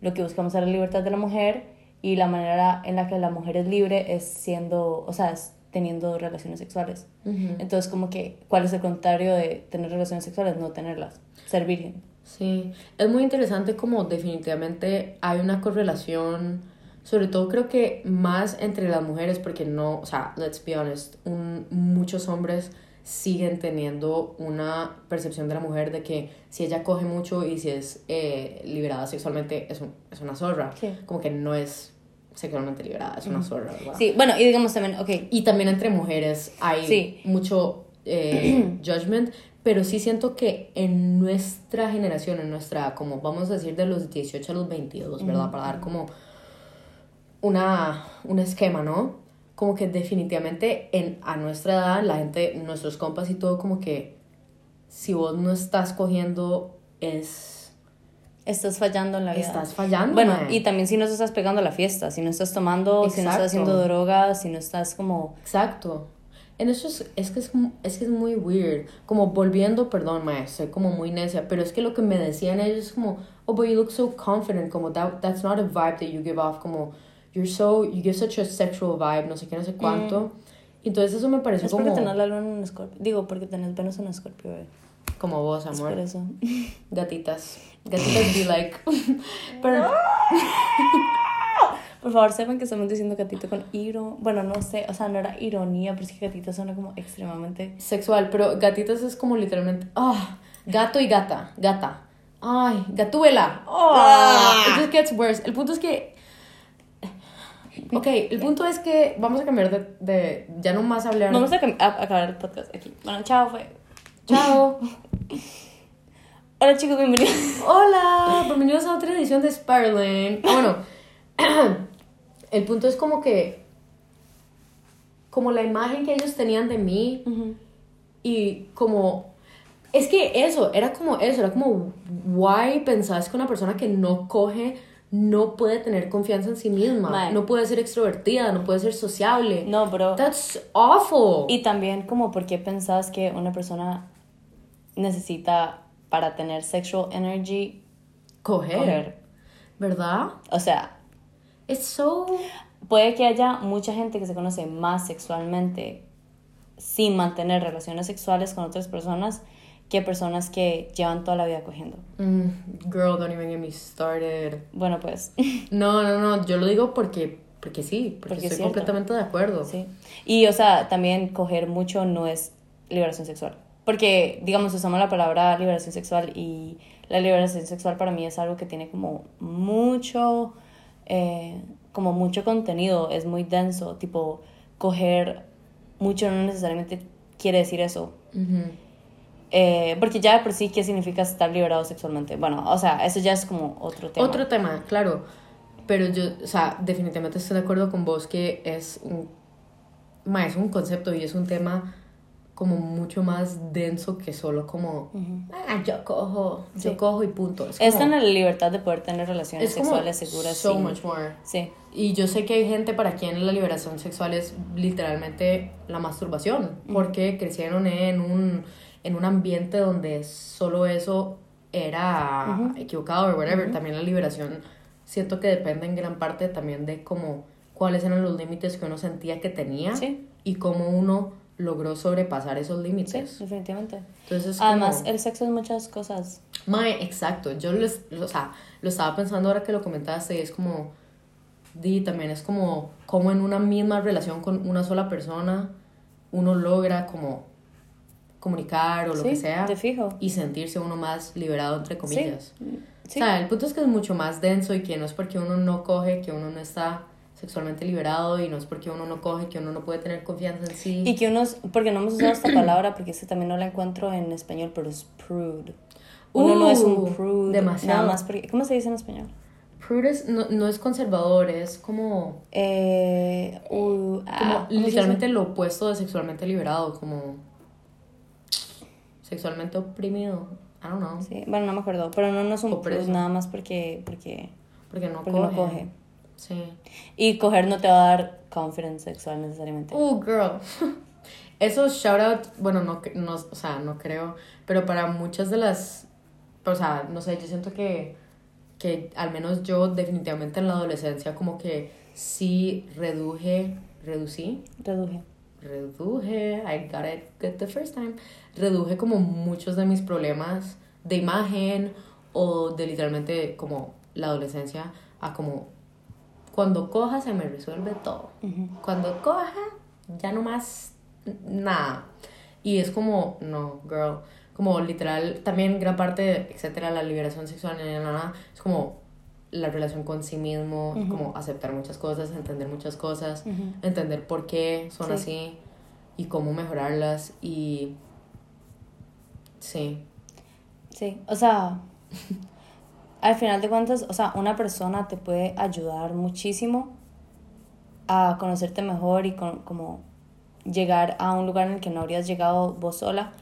lo que buscamos es la libertad de la mujer y la manera en la que la mujer es libre es siendo, o sea, es teniendo relaciones sexuales. Entonces como que, ¿cuál es el contrario de tener relaciones sexuales? No tenerlas, ser virgen. Sí, es muy interesante como definitivamente hay una correlación, sobre todo creo que más entre las mujeres, porque no, o sea, let's be honest, un- muchos hombres siguen teniendo una percepción de la mujer de que si ella coge mucho y si es eh, liberada sexualmente es, un- es una zorra, Sí. como que no es sexualmente liberada, es una zorra, ¿verdad? Sí, bueno, y digamos también, ok, Y también entre mujeres hay Sí. mucho eh, judgment, pero sí siento que en nuestra generación, en nuestra, como vamos a decir, de los 18 a los 22, ¿verdad? Para dar como una, un esquema, ¿no? Como que definitivamente en, a nuestra edad, la gente, nuestros compas y todo, como que si vos no estás cogiendo, es... estás fallando en la vida. Estás fallando, Bueno, mae. y también si no te estás pegando a la fiesta, si no estás tomando, si no Exacto. estás haciendo drogas, si no estás como... Exacto. En eso es, es que es, es que es muy weird. Como volviendo, perdón, maestro, soy como muy necia, pero es que lo que me decían ellos es como, oh, but you look so confident, como that, that's not a vibe that you give off, como, you're so, you give such a sexual vibe, no sé qué, no sé cuánto. Entonces eso me pareció Es como, porque tenés la luna en Escorpio. Digo, porque tenés Venus en Escorpio, bebé. como vos, Es amor. por eso. Gatitas. Gatitas be like, pero, Por favor, sepan que estamos diciendo gatito con iro. Bueno, no sé, o sea, no era ironía, pero es que gatito suena como extremadamente. sexual, pero gatitas es como literalmente, ah, gato y gata, gata. Ay, gatuela. Ah, it just gets worse. El punto es que Ok, el punto es que vamos a cambiar de, de ya no más hablar. Vamos a, acabar el podcast aquí. Bueno, chao, fue. Chao. Hola, chicos, bienvenidos. Hola, bienvenidos a otra edición de Spiraling. Ah, bueno, el punto es como que como la imagen que ellos tenían de mí y como es que eso, era como eso, era como why pensás que una persona que no coge no puede tener confianza en sí misma, no puede ser extrovertida, no puede ser sociable. No, bro. That's awful. Y también como por qué pensás que una persona necesita para tener sexual energy coger, coger. ¿verdad? O sea, It's so puede que haya mucha gente que se conoce más sexualmente sin mantener relaciones sexuales con otras personas que personas que llevan toda la vida cogiendo. Mm, girl, don't even get me started. Bueno, pues No, no, no, yo lo digo porque porque sí, porque, Porque es estoy completamente de acuerdo. sí. Y o sea, también coger mucho no es liberación sexual. Porque, digamos, usamos la palabra liberación sexual y la liberación sexual para mí es algo que tiene como mucho, eh, como mucho contenido, es muy denso, tipo, coger mucho no necesariamente quiere decir eso. Eh, porque ya de por sí, ¿qué significa estar liberado sexualmente? Bueno, o sea, eso ya es como otro tema. Otro tema, claro. Pero yo, o sea, definitivamente estoy de acuerdo con vos que es un, ma, es un concepto y es un tema como mucho más denso que solo como, ah, yo cojo, yo Sí. cojo y punto. Es, como- en la libertad de poder tener relaciones es como sexuales seguras. So sin- much more. Sí, Y yo sé que hay gente para quien la liberación sexual es literalmente la masturbación, porque crecieron en un, en un ambiente donde solo eso era equivocado o whatever. También la liberación siento que depende en gran parte también de cómo, cuáles eran los límites que uno sentía que tenía Sí. y cómo uno logró sobrepasar esos sí, límites. definitivamente. Entonces, es Además, como- el sexo es muchas cosas. Mae, exacto. Yo les, o sea, lo estaba pensando ahora que lo comentaste y es como, di, también es como, como en una misma relación con una sola persona, uno logra como comunicar o lo Sí, que sea de fijo. y sentirse uno más liberado, entre comillas. Sí. O sea, el punto es que es mucho más denso y que no es porque uno no coge, que uno no está sexualmente liberado y no es porque uno no coge, que uno no puede tener confianza en sí. Y que unos, porque no hemos usado esta palabra, porque ese también no la encuentro en español, pero es prude. Uno no es un Uh, prude. demasiado. Nada más porque, ¿cómo se dice en español? Prude es- no, no es conservador, es como... Eh, uh, ah, literalmente lo opuesto de sexualmente liberado, como sexualmente oprimido. I don't know. Sí, bueno, no me acuerdo, pero no, no es un prude nada más porque, porque, Porque no porque no coge. Sí. Y coger no te va a dar confidence sexual necesariamente. Uh, girl. Eso shout out, bueno, no, no, o sea, no creo, pero para muchas de las, o sea, no sé, yo siento que, que al menos yo definitivamente en la adolescencia como que sí reduje, reducí, Reduje. reduje, I got it good the first time, reduje como muchos de mis problemas de imagen o de literalmente como la adolescencia a como cuando coja se me resuelve todo. Cuando coja ya no más nada. Y es como, no, girl, como literal, también gran parte, etcétera, la liberación sexual, na, na, na, es como la relación con sí mismo, como aceptar muchas cosas, entender muchas cosas, entender por qué son Sí. así y cómo mejorarlas y sí, Sí, o sea, al final de cuentas, o sea, una persona te puede ayudar muchísimo a conocerte mejor y con, como llegar a un lugar en el que no habrías llegado vos sola,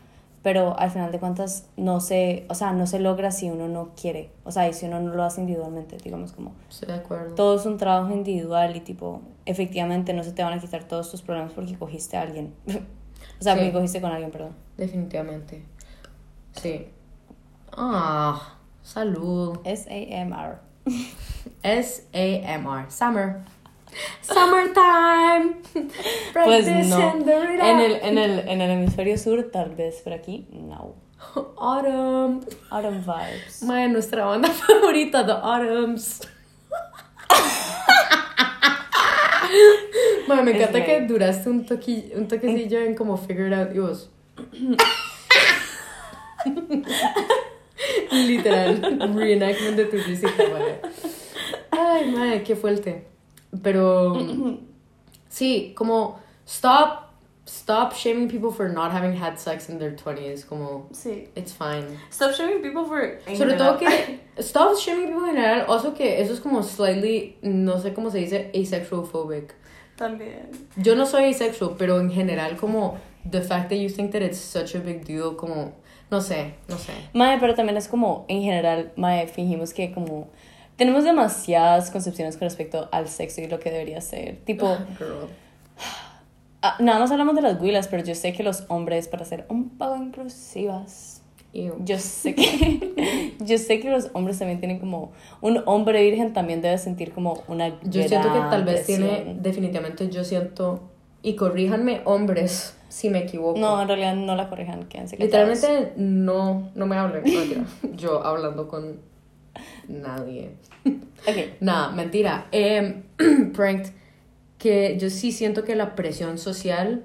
pero al final de cuentas no se, o sea, no se logra si uno no quiere, o sea, y si uno no lo hace individualmente, digamos como estoy de acuerdo. todo es un trabajo individual y tipo, efectivamente no se te van a quitar todos tus problemas porque cogiste a alguien. o sea, Sí. porque cogiste con alguien, perdón. Definitivamente. Sí. Ah, salud. S-A-M-R. S-A-M-R. Summer. Summertime. Pues Practice no. and the rhythm. En el, en, el, en el hemisferio sur, tal vez, pero aquí, no. Autumn. Autumn vibes. Mae, nuestra banda favorita, The Autumns. Mae, me Es encanta que duraste un, toqui, un toquecillo en como figure it out y vos. Literal, reenactment de tu física, mae. Ay, mae, qué fuerte. Pero sí, como stop stop shaming people for not having had sex in their 20s, como Sí. it's fine. Stop shaming people for... Sobre todo que stop shaming people en general, also que eso es como slightly, no sé cómo se dice, asexual phobic. También. Yo no soy asexual, pero en general como the fact that you think that it's such a big deal, como no sé, no sé. Mae, pero también es como, en general, mae, fingimos que como... tenemos demasiadas concepciones con respecto al sexo y lo que debería ser. Tipo, Girl. ah, nada más hablamos de las huilas, pero yo sé que los hombres, para ser un poco inclusivas, Ew. yo sé que yo sé que los hombres también tienen como un hombre virgen también debe sentir como una Yo siento que tal vez tiene, definitivamente yo siento, y corríjanme hombres si me equivoco. no en realidad no la corrijan quédense. Literalmente no, no me hablen. mentira. Yo hablando con nadie. Ok. Nada, mentira. Eh, pranked, que yo sí siento que la presión social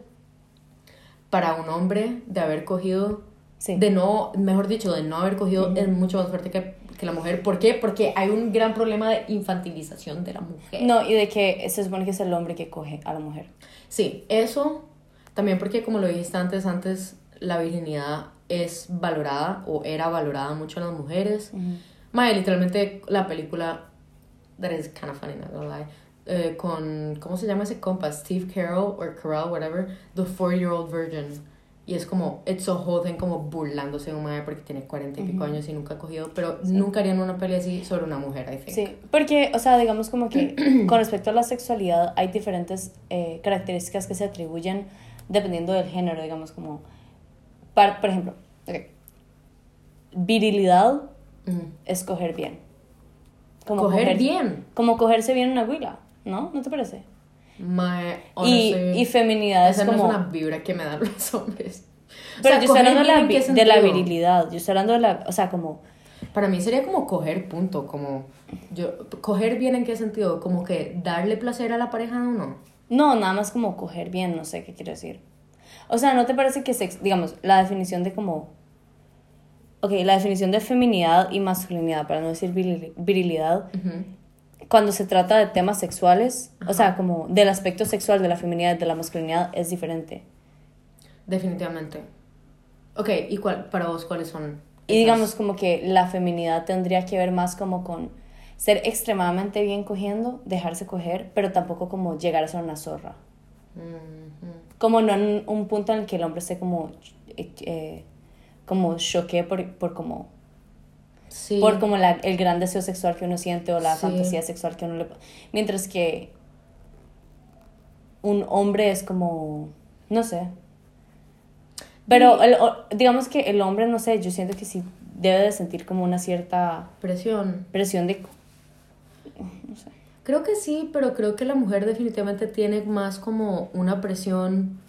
para un hombre de haber cogido, Sí. de no, mejor dicho, de no haber cogido es mucho más fuerte que, que la mujer. ¿Por qué? Porque hay un gran problema de infantilización de la mujer. no y de que se supone que es el hombre que coge a la mujer Sí, eso también porque como lo dijiste antes, antes la virginidad es valorada o era valorada mucho en las mujeres. Mae, literalmente la película, that is kind of funny, not gonna lie, eh, con, ¿cómo se llama ese compa? Steve Carell or Carell, whatever, The Four-Year-Old Virgin. Y es como, it's thing como burlándose de un mae porque tiene cuarenta y pico años y nunca ha cogido, pero nunca harían una peli así sobre una mujer, I think. Sí, porque, o sea, digamos como que con respecto a la sexualidad hay diferentes eh, características que se atribuyen dependiendo del género, digamos como, par- por ejemplo, virilidad Ujú. es coger bien. Coger bien. Como cogerse bien una huila, ¿no? ¿No te parece? Y, honestly, y feminidad es como... no es una vibra que me dan los hombres. O Pero sea, yo estoy hablando de la, bien, ¿en qué vi- de la virilidad, yo estoy hablando de la, o sea, como... Para mí sería como coger punto, como yo coger bien en qué sentido, como que darle placer a la pareja de uno. No, nada más como coger bien, no sé qué quiero decir. O sea, ¿no te parece que, sex, digamos, la definición de como... Ok, la definición de feminidad y masculinidad, para no decir viril- virilidad, cuando se trata de temas sexuales, o sea, como del aspecto sexual de la feminidad y de la masculinidad es diferente. Definitivamente. Ok, ¿y cuál, para vos cuáles son? Y esas? digamos como que la feminidad tendría que ver más como con ser extremadamente bien cogiendo, dejarse coger, pero tampoco como llegar a ser una zorra. Como no en un punto en el que el hombre esté como, eh, eh, como choqué por, por como, Sí. por como la, el gran deseo sexual que uno siente o la Sí. fantasía sexual que uno le... Mientras que un hombre es como, no sé. Pero el- digamos que el hombre, no sé, yo siento que sí debe de sentir como una cierta Presión. presión de... No sé. Creo que sí, pero creo que la mujer definitivamente tiene más como una presión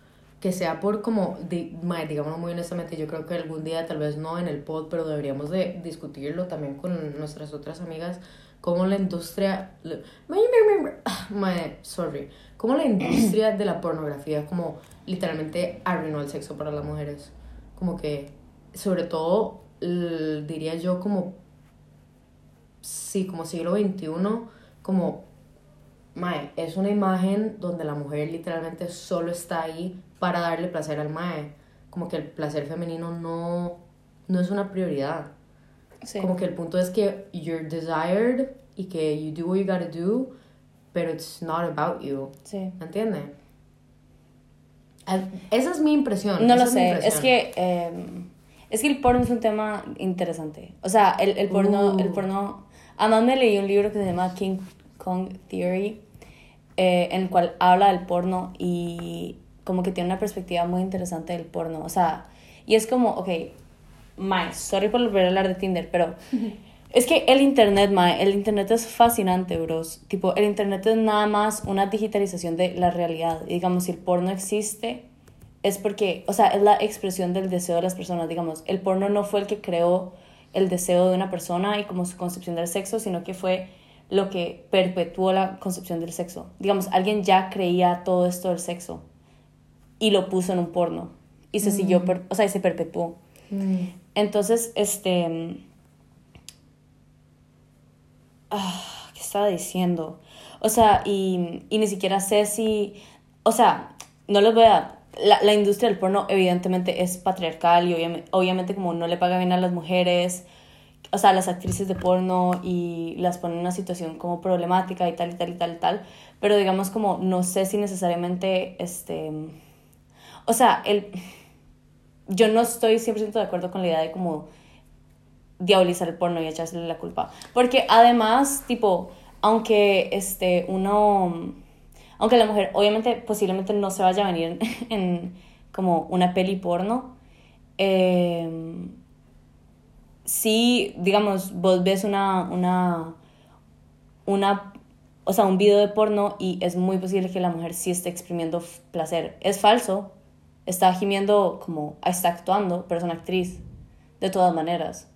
que sea por como, digámoslo muy honestamente, yo creo que algún día, tal vez no en el pod, pero deberíamos de discutirlo también con nuestras otras amigas, cómo la industria, le- ah, sorry, cómo la industria de la pornografía como literalmente arruinó el sexo para las mujeres, como que, sobre todo, diría yo como sí, como siglo XXI, como, mae, es una imagen donde la mujer literalmente solo está ahí para darle placer al mae. Como que el placer femenino no, no es una prioridad. Sí. Como que el punto es que you're desired y que you do what you gotta do, pero it's not about you. Sí. ¿Me entiendes? Esa es mi impresión. No lo mi sé, es que eh, es que el porno es un tema interesante. O sea, el, el porno, Uh. el porno. Además me leí un libro que se llama King Kong Theory, eh, en el cual habla del porno y como que tiene una perspectiva muy interesante del porno. O sea, y es como, ok, Mae, sorry por volver a hablar de Tinder, pero es que el internet, Mae, el internet es fascinante, bros. Tipo, el internet es nada más una digitalización de la realidad. Y digamos, si el porno existe, es porque, o sea, es la expresión del deseo de las personas. Digamos, el porno no fue el que creó el deseo de una persona y como su concepción del sexo, sino que fue lo que perpetuó la concepción del sexo. Digamos, alguien ya creía todo esto del sexo y lo puso en un porno y se siguió, per- o sea, y se perpetuó. Mm. Entonces, este... Ah, ¿Qué estaba diciendo? O sea, y, y ni siquiera sé si... O sea, no les voy a... La, la industria del porno evidentemente es patriarcal y obviamente, obviamente como no le paga bien a las mujeres, o sea, las actrices de porno y las ponen en una situación como problemática y tal y tal y tal y tal, pero digamos como no sé si necesariamente, este... O sea, el yo no estoy 100% de acuerdo con la idea de como diabolizar el porno y echársele la culpa. Porque además, tipo, aunque este, uno, aunque la mujer obviamente posiblemente no se vaya a venir en, como una peli porno, eh, sí, digamos, vos ves una, una, una, o sea, un video de porno y es muy posible que la mujer sí esté exprimiendo placer. Es falso, está gimiendo como, está actuando, pero es una actriz, de todas maneras.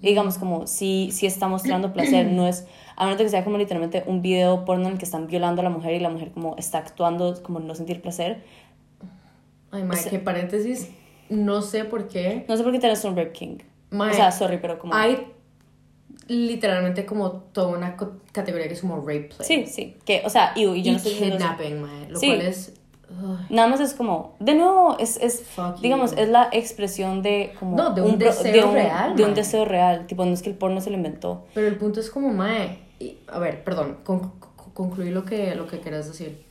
digamos, como, si sí, está mostrando placer, no es, a menos de que sea como literalmente un video porno en el que están violando a la mujer y la mujer como está actuando como no sentir placer. Ay, Mike, que paréntesis, no sé por qué. No sé por qué tenés un Rape King o sea, sorry, pero como... Hay literalmente como toda una categoría que es como rape play. Sí, sí. Que, o sea, y, y yo no sé kidnapping, mae, lo cual es... Nada más es como, de nuevo, es, es digamos, es la expresión de como... No, de un, deseo real. De un deseo real, tipo, no es que el porno se lo inventó. Pero el punto es como, mae, a ver, perdón, con, concluí lo que, lo que querías decir.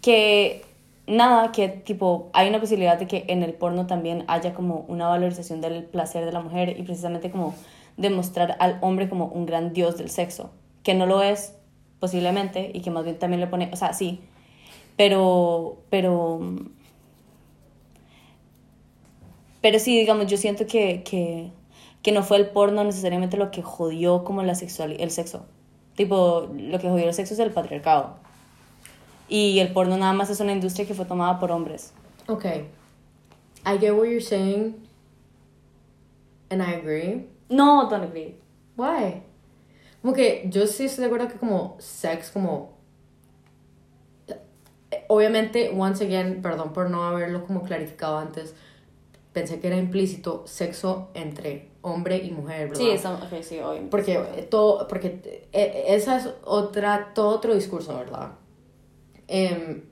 Que nada, que tipo, hay una posibilidad de que en el porno también haya como una valorización del placer de la mujer y precisamente como demostrar al hombre como un gran dios del sexo, que no lo es posiblemente y que más bien también le pone, o sea, sí, pero, pero, pero sí, digamos, yo siento que, que, que no fue el porno necesariamente lo que jodió como la sexualidad, el sexo. Tipo, lo que jodió el sexo es el patriarcado y el porno nada más es una industria que fue tomada por hombres. Ok. I get what you're saying. And I agree. No, don't agree. Why? Como que yo sí estoy de acuerdo que como sex, como... Obviamente, once again, perdón por no haberlo como clarificado antes, pensé que era implícito sexo entre hombre y mujer, ¿verdad? Sí, eso, okay, sí, obviamente. Porque, todo, porque eh, esa es otra, todo otro discurso, ¿verdad? Em,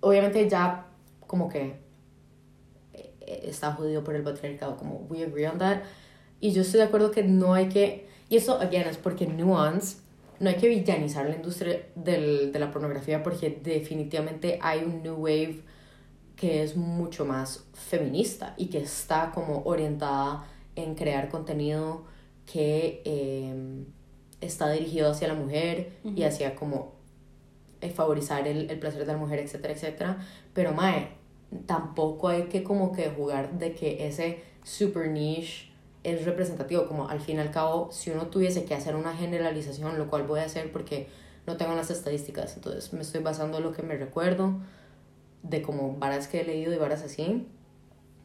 obviamente ya como que eh, está jodido por el patriarcado, como we agree on that. Y yo estoy de acuerdo que no hay que, y eso, again, es porque nuance, no hay que villanizar la industria del, de la pornografía porque definitivamente hay un new wave que es mucho más feminista y que está como orientada en crear contenido que em, está dirigido hacia la mujer y hacia como eh, favorizar el, el, placer de la mujer, etcétera, etcétera. Pero, mae, tampoco hay que como que jugar de que ese super niche es representativo. Como al fin y al cabo, si uno tuviese que hacer una generalización, lo cual voy a hacer porque no tengo las estadísticas, entonces me estoy basando en lo que me recuerdo, de como varas que he leído y varas así.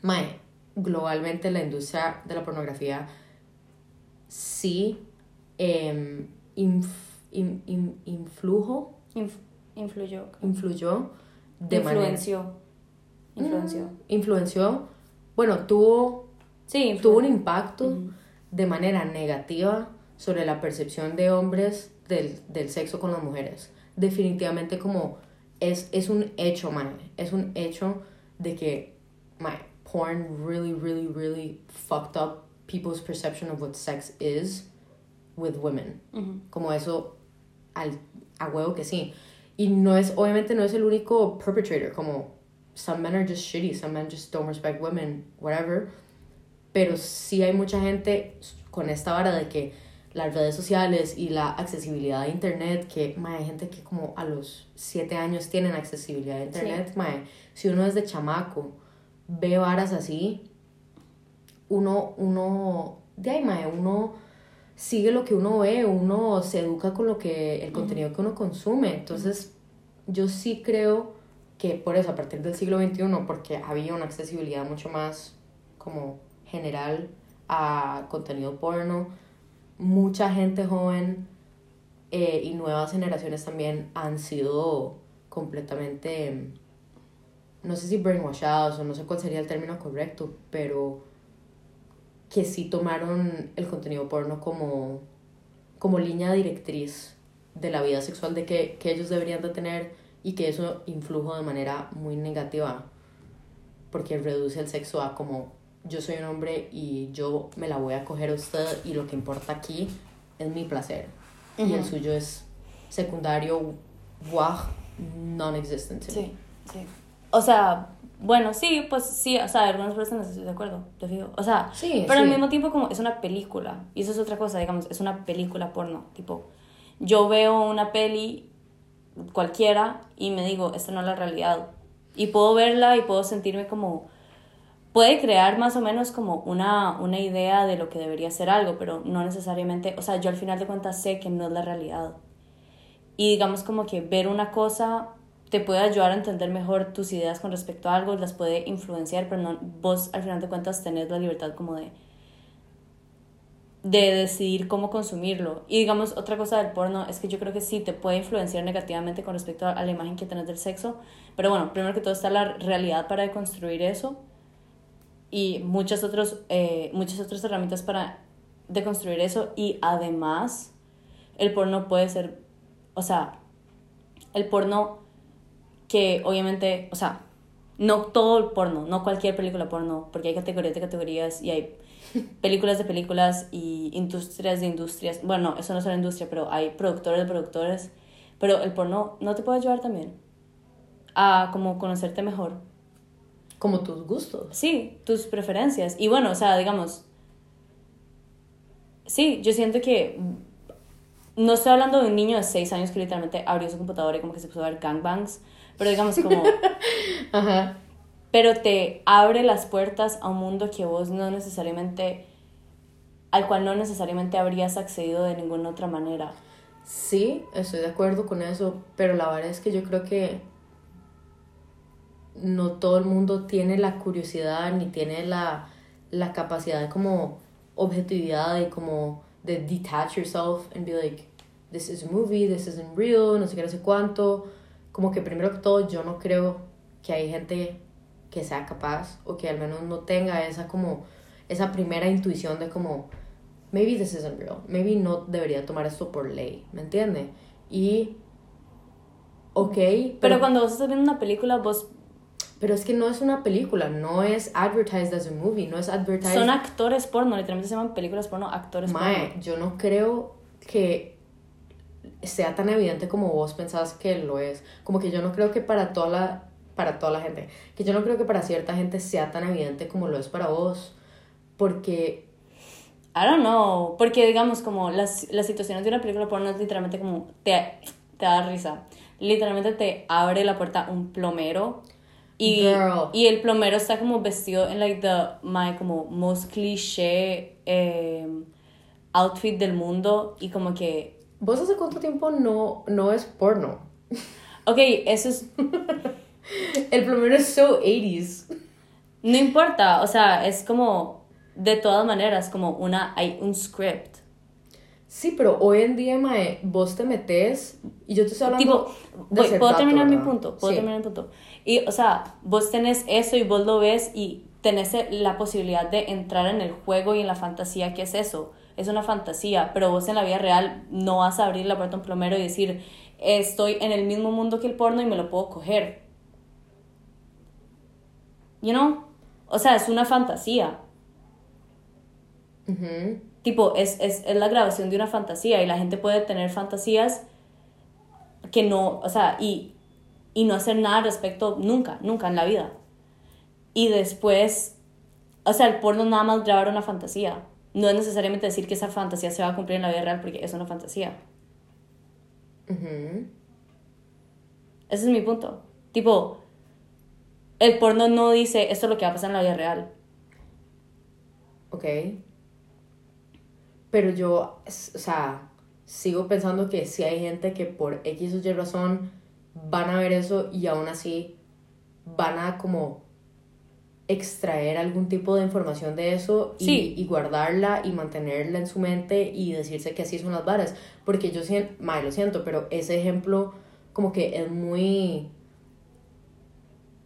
Mae, globalmente la industria de la pornografía sí eh, inf, influjo influyó. Influyó de Influenció. Manera... Influenció. Mm, influenció. Bueno, tuvo, sí, tuvo un impacto de manera negativa sobre la percepción de hombres del, del sexo con las mujeres. Definitivamente como es, es un hecho, man. Es un hecho de que, my porn really, really, really fucked up people's perception of what sex is with women. Como eso, al, a huevo que sí. Y no es, obviamente no es el único perpetrator, como some men are just shitty, some men just don't respect women, whatever. Pero sí hay mucha gente con esta vara de que las redes sociales y la accesibilidad a internet, que hay gente que como a los 7 años tienen accesibilidad a internet, si uno es de chamaco ve varas así, uno, uno, de ahí, mae, uno sigue lo que uno ve, uno se educa con lo que, el contenido que uno consume. Entonces, yo sí creo que por eso, a partir del siglo XXI, porque había una accesibilidad mucho más como general a contenido porno, mucha gente joven eh, y nuevas generaciones también han sido completamente, no sé si brainwashados o no sé cuál sería el término correcto, pero que sí tomaron el contenido porno como, como línea directriz de la vida sexual de que, que ellos deberían de tener y que eso influjo de manera muy negativa porque reduce el sexo a como yo soy un hombre y yo me la voy a coger a usted y lo que importa aquí es mi placer y el suyo es secundario, wah, non-existent. Sí, sí. o sea, bueno, sí, pues sí, o sea, algunas personas estoy de acuerdo, te fijo. O sea, Sí, pero al sí. mismo tiempo como es una película, y eso es otra cosa, digamos, es una película porno, tipo, yo veo una peli cualquiera y me digo, esta no es la realidad. Y puedo verla y puedo sentirme como, puede crear más o menos como una, una idea de lo que debería ser algo, pero no necesariamente, o sea, yo al final de cuentas sé que no es la realidad. Y digamos como que ver una cosa te puede ayudar a entender mejor tus ideas con respecto a algo, las puede influenciar, pero no, vos al final de cuentas tenés la libertad como de de decidir cómo consumirlo. Y digamos, otra cosa del porno es que yo creo que sí te puede influenciar negativamente con respecto a, la imagen que tenés del sexo. Pero bueno, primero que todo está la realidad para deconstruir eso y muchas, otros, eh, muchas otras herramientas para deconstruir eso. Y además, el porno puede ser, o sea, el porno que obviamente, o sea, no todo el porno, no cualquier película porno, porque hay categorías de categorías y hay películas de películas y industrias de industrias. Bueno, eso no es una industria, pero hay productores de productores. Pero el porno no te puede ayudar también a como conocerte mejor. Como tus gustos. Sí, tus preferencias. Y bueno, o sea, digamos, sí, yo siento que no estoy hablando de un niño de 6 años que literalmente abrió su computadora y como que se puso a ver gangbangs, pero digamos como, Ajá. pero te abre las puertas a un mundo que vos no necesariamente, al cual no necesariamente habrías accedido de ninguna otra manera. Sí, estoy de acuerdo con eso, pero la verdad es que yo creo que no todo el mundo tiene la curiosidad ni tiene la, la capacidad de como objetividad y como de detach yourself and be like, this is a movie, this isn't real, no sé qué, no sé cuánto. Como que primero que todo yo no creo que hay gente que sea capaz o que al menos no tenga esa como, esa primera intuición de como, maybe this isn't real, maybe no debería tomar esto por ley, ¿me entiende? Y, ok, pero, Pero cuando vos estás viendo una película, vos pero es que no es una película, no es advertised as a movie, no es advertised... son actores porno, literalmente se llaman películas porno, actores Mae, porno. yo no creo que sea tan evidente como vos pensás que lo es. Como que yo no creo que para toda la, para toda la gente, que yo no creo que para cierta gente sea tan evidente como lo es para vos. Porque, I don't know, porque digamos como las, las situaciones de una película porno es literalmente como te, te da risa. Literalmente te abre la puerta un plomero y, Girl. y el plomero está como vestido en like the my como most cliché eh, outfit del mundo y como que ¿vos hace cuánto tiempo no, no es porno? ok, eso es El plomero es so 80s. no importa, o sea, es como de todas maneras como una hay un script. Sí, pero hoy en día, mae, vos te metes y yo te estoy hablando Tipo, de voy- ser puedo vato, terminar mi ¿verdad? punto, puedo Sí. terminar mi punto. Y, o sea, vos tenés eso y vos lo ves y tenés la posibilidad de entrar en el juego y en la fantasía que es eso. Es una fantasía, pero vos en la vida real no vas a abrir la puerta a un plomero y decir, estoy en el mismo mundo que el porno y me lo puedo coger. You know? O sea, es una fantasía. Ujú. Tipo, es, es, es la grabación de una fantasía y la gente puede tener fantasías que no, o sea, y, y no hacer nada al respecto nunca, nunca en la vida. Y después, o sea, el porno nada más grabar una fantasía. No es necesariamente decir que esa fantasía se va a cumplir en la vida real porque es una fantasía. Ujú. Ese es mi punto. Tipo, el porno no dice esto es lo que va a pasar en la vida real. Ok. Pero yo, o sea, sigo pensando que si hay gente que por X o Y razón van a ver eso y aún así van a como extraer algún tipo de información de eso y, Sí. y guardarla y mantenerla en su mente y decirse que así son las varas. Porque yo siento, mal lo siento, pero ese ejemplo como que es muy...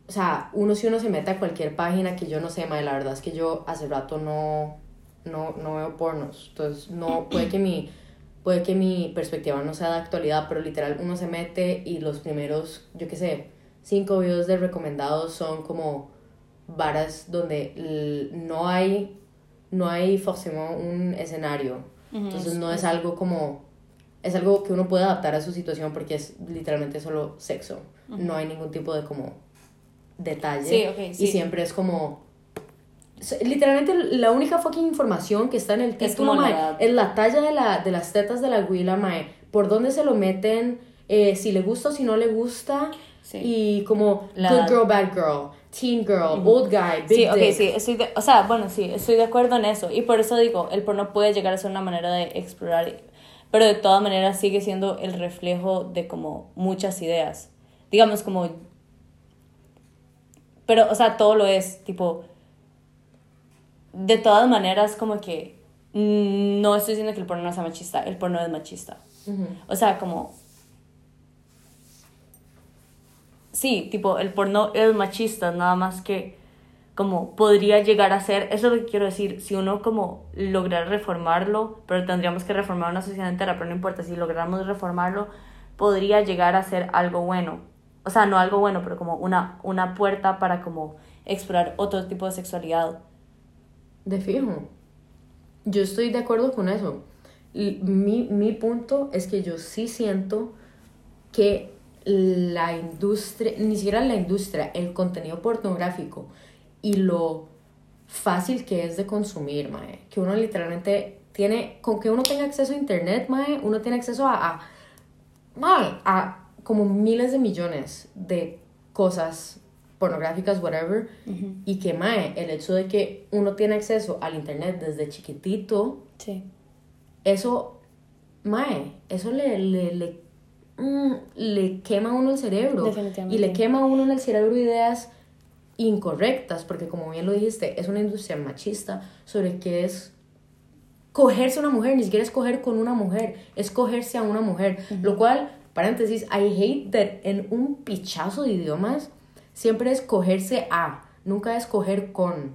O sea, uno si uno se mete a cualquier página que yo no sé, mae, la verdad es que yo hace rato no, no, no veo pornos. Entonces, no, puede que mi, puede que mi perspectiva no sea de actualidad, pero literal uno se mete y los primeros, yo qué sé, cinco videos de recomendados son como varas donde no hay, no hay forcément un escenario. Entonces es- no es algo como, es algo que uno puede adaptar a su situación porque es literalmente solo sexo. No hay ningún tipo de como detalle. Sí, ok, sí. Y siempre es como... Literalmente la única fucking información que está en el Es título, la mae, edad. es la talla de, la, de las tetas de la huila, mae. Por dónde se lo meten, eh, si le gusta o si no le gusta. Sí. Y como La good edad. girl, bad girl, teen girl, old guy, big Sí, ok, dick. sí, estoy de, o sea, bueno, sí, estoy de acuerdo en eso. Y por eso digo, el porno puede llegar a ser una manera de explorar, pero de todas maneras sigue siendo el reflejo de como muchas ideas. Digamos como... Pero, o sea, todo lo es, tipo... De todas maneras, como que... mm, No estoy diciendo que el porno no sea machista, el porno es machista. O sea, como... Sí, tipo, el porno es machista, nada más que como podría llegar a ser, eso es lo que quiero decir, si uno como lograr reformarlo, pero tendríamos que reformar una sociedad entera, pero no importa, si logramos reformarlo, podría llegar a ser algo bueno. O sea, no algo bueno, pero como una, una puerta para como explorar otro tipo de sexualidad. De fijo. Yo estoy de acuerdo con eso. Mi, mi punto es que yo sí siento que la industria, ni siquiera la industria, el contenido pornográfico y lo fácil que es de consumir, mae. Que uno literalmente tiene, con que uno tenga acceso a internet, mae, uno tiene acceso a, a, mae, a como miles de millones de cosas pornográficas, whatever, y que, mae, el hecho de que uno tiene acceso al internet desde chiquitito, Sí. eso, mae, eso le, le, le, mm, le quema a uno el cerebro. Y le quema a uno en el cerebro ideas incorrectas, porque como bien lo dijiste, es una industria machista sobre qué es cogerse a una mujer, ni siquiera es coger con una mujer, es cogerse a una mujer. Lo cual, paréntesis, I hate that en un pichazo de idiomas siempre es cogerse a, nunca es coger con.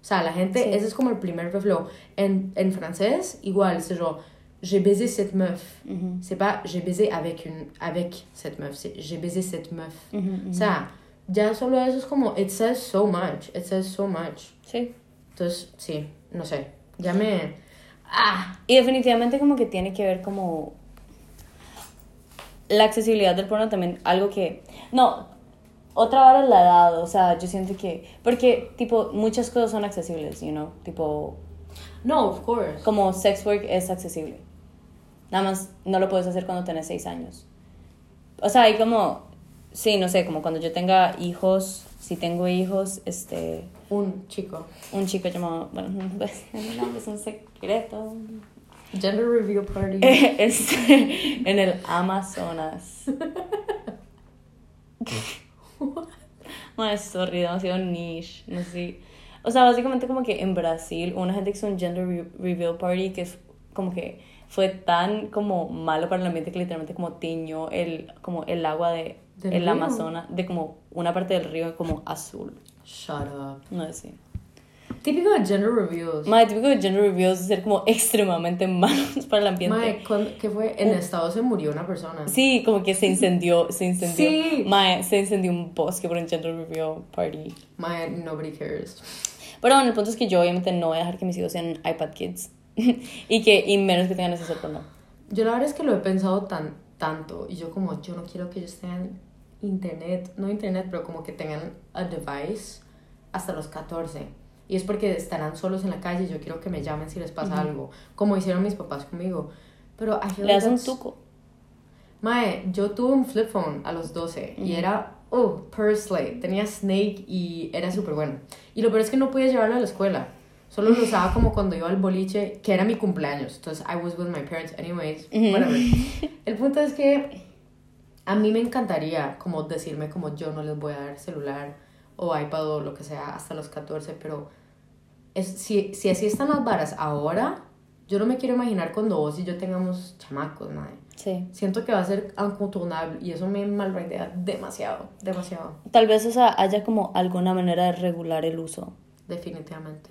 O sea, la gente, Sí. ese es como el primer reflejo. En, en francés, igual, c'est genre, j'ai baisé cette meuf. Ujú. C'est pas j'ai baisé avec, une, avec cette meuf, c'est j'ai baisé cette meuf. O sea, ya solo eso es como, it says so much, it says so much. Sí. Entonces, sí, no sé, ya me... Ah, Y definitivamente como que tiene que ver como la accesibilidad del porno también, algo que... No, otra vara es la edad, o sea, yo siento que... Porque, tipo, muchas cosas son accesibles, you know, tipo, no, of course. como sex work es accesible. Nada más no lo puedes hacer cuando tenés seis años. O sea, hay como... Sí, no sé, como cuando yo tenga hijos, si tengo hijos, este... Un chico. Un chico llamado... Bueno, no es un secreto. Gender reveal party. Este, en el Amazonas. No, es sorry, demasiado niche. No sé. O sea, básicamente como que en Brasil una gente que hizo un gender re- reveal party que es como que fue tan como malo para el ambiente que literalmente como tiñó el, como el agua de ¿Del el río? Amazonas, de como una parte del río como azul. Shut up. No sé. Típico de gender reveals. Más típico de gender reveals es ser como extremadamente malos para el ambiente. ¿cuándo- ¿qué fue? En Estados se murió una persona. Sí, como que se incendió, se incendió. Sí. Mae, se incendió un bosque por un gender reveal party. Mae, nobody cares. Pero bueno, el punto es que yo obviamente no voy a dejar que mis hijos sean iPad kids. y que, y menos que tengan al porno. Yo la verdad es que lo he pensado tan, tanto y yo como, yo no quiero que ellos tengan internet, no internet, pero como que tengan a device hasta los 14. Y es porque estarán solos en la calle y yo quiero que me llamen si les pasa algo, como hicieron mis papás conmigo. Pero Le das un tuco. Mae, yo tuve un flip phone a los 12 y era, oh, Pursley, tenía Snake y era súper bueno. Y lo peor es que no podía llevarlo a la escuela. Solo lo usaba como cuando iba al boliche, que era mi cumpleaños. Entonces, I was with my parents anyways, whatever. El punto es que a mí me encantaría como decirme como yo no les voy a dar celular o iPad o lo que sea hasta los 14, pero es, si, si así están las varas ahora, yo no me quiero imaginar cuando vos y yo tengamos chamacos, madre. Sí. Siento que va a ser incontornable y eso me malraidea demasiado, demasiado, Tal vez, o sea, haya como alguna manera de regular el uso. definitivamente.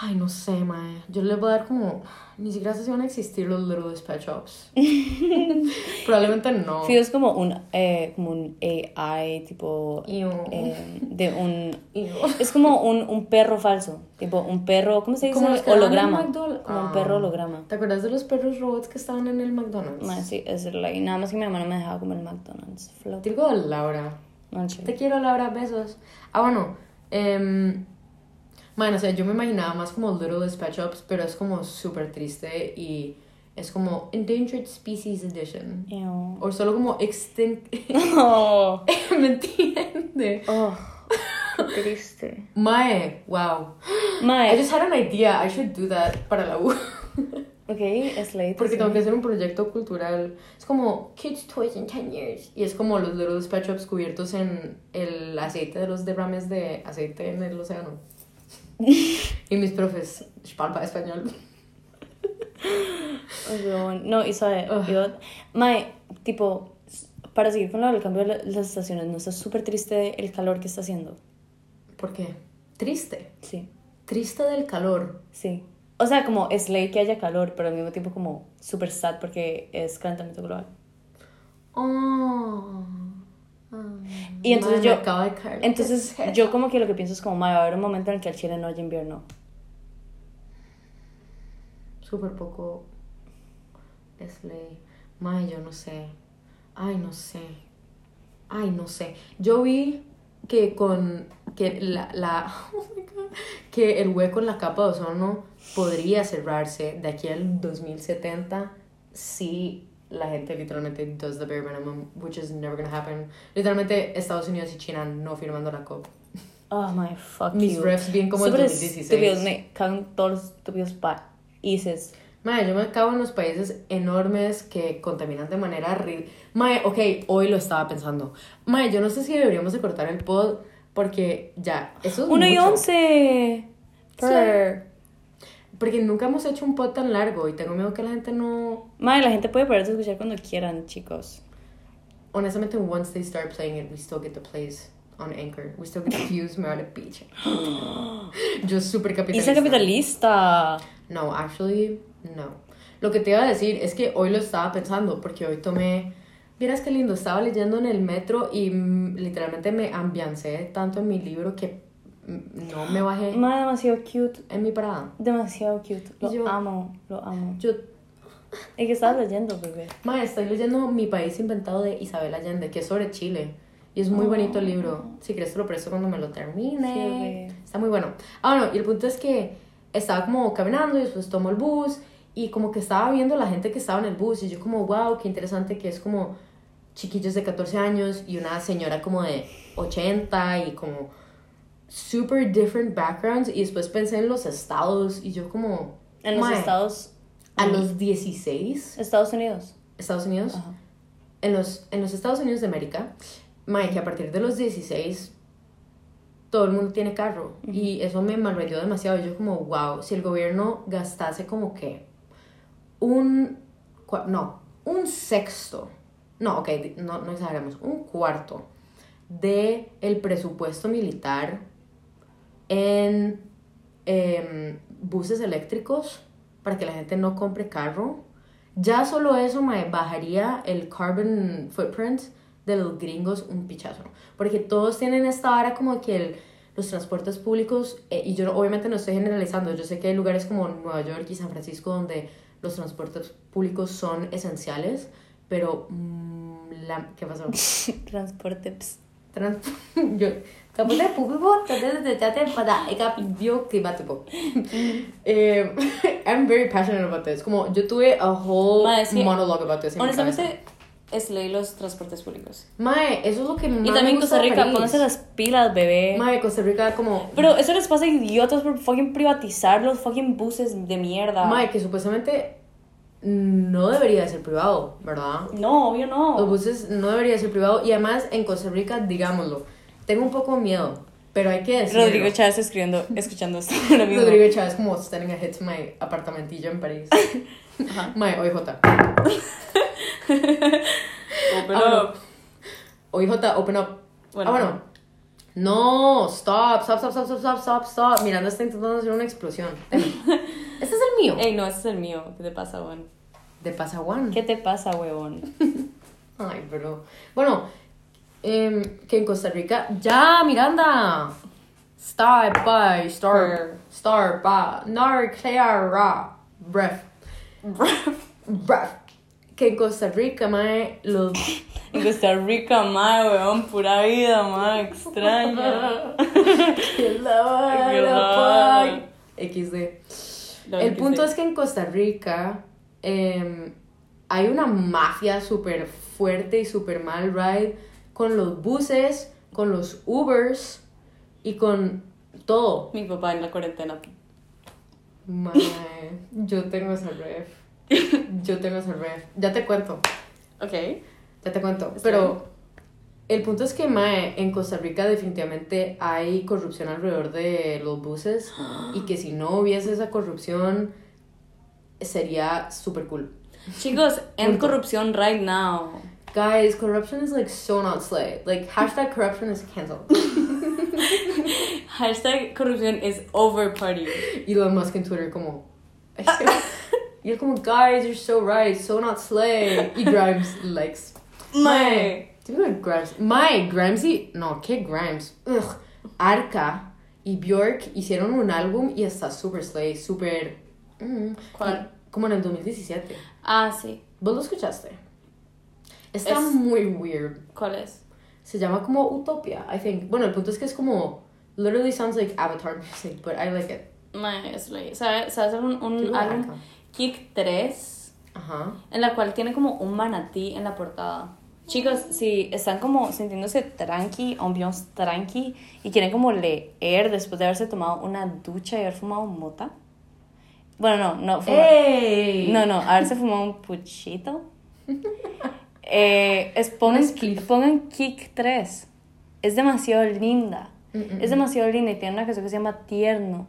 Ay, no sé, mae. Yo les voy a dar como... Ni siquiera sé si van a existir los Little Dispatch Shops. Probablemente no. Sí, es como un, eh, como un AI, tipo... Eh, de un... Es como un, un perro falso. Tipo, un perro... ¿Cómo se dice? Como holograma. McDonald's. Como un Ah. perro holograma. ¿Te acuerdas de los perros robots que estaban en el McDonald's? No, sí, es like, nada más que mi mamá no me dejaba comer McDonald's. Flop. Digo Laura. Manche. Te quiero, Laura, besos. Ah, bueno. em, bueno, o sea, yo me imaginaba más como Little Dispatch Ups, pero es como súper triste y es como Endangered Species Edition. Ew. O solo como Extinct. Oh, ¿Me entiende? oh, qué triste. Mae, wow. I Mae, just had an idea. I should do that para la U. ok, es late. Porque tengo que hacer un proyecto cultural. Es como Kids Toys in 10 Years. Y es como los Little Dispatch Ups cubiertos en el aceite de los derrames de aceite en el océano. Y mis profes, español. No, y sabe, Ugh. yo, Mae, tipo, para seguir con lo del cambio de la- las estaciones, ¿no está súper triste el calor que está haciendo? ¿Por qué? Triste. Sí, Triste del calor. sí. O sea, como es ley que haya calor, pero al mismo tiempo como súper sad porque es calentamiento global. Oh. Y entonces yo- de Entonces, yo como que lo que pienso es como, mae, va a haber un momento en el que al Chile no haya invierno. Súper poco es ley. May, yo no sé. Ay, no sé. Ay, no sé. Yo vi que con que la, la oh my God, que el hueco en la capa de ozono podría cerrarse de aquí al 2070 si la gente literalmente does the bare minimum, which is never gonna happen. Literalmente Estados Unidos y China no firmando la COP. Oh my fuck Mis you. refs bien como el Súper 2016. estúpidos, me cagan todos los estúpidos países. Mae, yo me cago en los países enormes que contaminan de manera ridícula. Mae, ok, hoy lo estaba pensando. Mae, yo no sé si deberíamos de cortar el pod porque ya, eso es 1 y mucho. 11. Per. Porque nunca hemos hecho un pod tan largo y tengo miedo que la gente no... Mae, la gente puede poderse escuchar cuando quieran, chicos. Honestamente, once they start playing it, we still get the plays on Anchor. We still get the views, me vale picha. yo súper capitalista. Isla capitalista. No, actually, no. Lo que te iba a decir es que hoy lo estaba pensando porque hoy tomé... Vieras qué lindo, estaba leyendo en el metro y mm, literalmente me ambiancé tanto en mi libro que no me bajé Mae, demasiado cute. en mi parada. Demasiado cute. Lo yo- amo, lo amo. Yo, ¿Y qué estabas leyendo, bebé? ma, estoy leyendo Mi País Inventado de Isabel Allende, que es sobre Chile. Y es muy Oh. bonito el libro. Si quieres te lo presto cuando me lo termine. Sí. Está muy bueno. Ah, bueno, y el punto es que estaba como caminando y después tomo el bus y como que estaba viendo la gente que estaba en el bus y yo como, wow, qué interesante que es como chiquillos de 14 años y una señora como de 80 y como super different backgrounds y después pensé en los estados y yo como... En los "Mae, Estados... A los 16 Estados Unidos. Estados Unidos, en los, en los Estados Unidos de América, que a partir de los 16 todo el mundo tiene carro. Y eso me malrayó demasiado. Yo como, wow, si el gobierno gastase como que un, no, un sexto, no, ok, no, no exageremos, un cuarto de el presupuesto militar en em, buses eléctricos para que la gente no compre carro. Ya solo eso me bajaría el carbon footprint de los gringos un pichazo. Porque todos tienen esta vara como que el- los transportes públicos, eh, y yo obviamente no estoy generalizando, yo sé que hay lugares como Nueva York y San Francisco donde los transportes públicos son esenciales, pero... mm, la, ¿Qué pasó? Transporte. Trans yo transporte público trate para el cambio climático. Eh, I'm very passionate about this. Como yo tuve a whole que, monologue about this en. Honestamente, es ley los transportes públicos. Mae, eso es lo que más Y también me gusta Costa de Rica, París. pónganse las pilas, bebé. Mae, Costa Rica como Pero eso les pasa a idiotas por fucking privatizar los fucking buses de mierda. Mae, que supuestamente no debería de ser privado, ¿verdad? No, obvio no. Los buses no debería de ser privado y además en Costa Rica, digámoslo, tengo un poco de miedo, pero hay que decirlo. Rodrigo Chávez escribiendo, escuchando esto ahora mismo. Rodrigo Chávez como standing ahead to my apartamentillo en París. Ajá. My OIJ. open ah, up. OIJ, open up. Ah, bueno. Ah, bueno. No, stop, stop, stop, stop, stop, stop, stop. Miranda está intentando hacer una explosión. este es el mío. Ey, no, este es el mío. ¿Qué te pasa, Juan? ¿Te pasa, Juan? ¿Qué te pasa, huevón? Ay, pero... Bueno, em, que en Costa Rica. ¡Ya, Miranda! Star by star. Star by. Nar, clear, ra. Breath. Breath. que en Costa Rica, mae, los... En Costa Rica, mae, weón, pura vida, mae, extraña. que la. XD. El punto es que en Costa Rica em, hay una mafia súper fuerte y súper mal ride con los buses, con los Ubers y con todo. Mi papá en la cuarentena. Mae, yo tengo esa ref. Yo tengo esa ref. Ya te cuento, Ok. ya te cuento. Está Pero el punto es que, mae, en Costa Rica definitivamente hay corrupción alrededor de los buses y que si no hubiese esa corrupción sería súper cool. Chicos, en corrupción right now. Guys, corruption is like so not slay. Like hashtag corruption is cancelled. Hashtag corruption is over party. Elon Musk en Twitter como y él como guys, you're so right, so not slay. Y Grimes likes. Mae. Típico de Grimes. My Grimesy, no, ¿qué Grimes? Ugh. Arca y Bjork hicieron un álbum y está super slay, super mm, ¿Cuál? y- Como en el 2017. Ah, sí. ¿Vos lo escuchaste? Está Es- muy weird. ¿Cuál es? Se llama como Utopia, I think. Bueno, el punto es que es como. Literally sounds like Avatar music, but I like it. Es like, ¿sabes? ¿Sabes? Un, un álbum. Kick 3, Ajá. en la cual tiene como un manatí en la portada. Chicos, si están como sintiéndose tranqui, ambiance tranqui, y quieren como leer después de haberse tomado una ducha y haber fumado mota. Bueno, no, no, fuma- ¡Ey! No, no, haberse fumado un puchito. Eh, es, pongan, pongan Kick 3. Es demasiado linda. Mm, mm, Es demasiado linda y tiene una canción que se llama Tierno,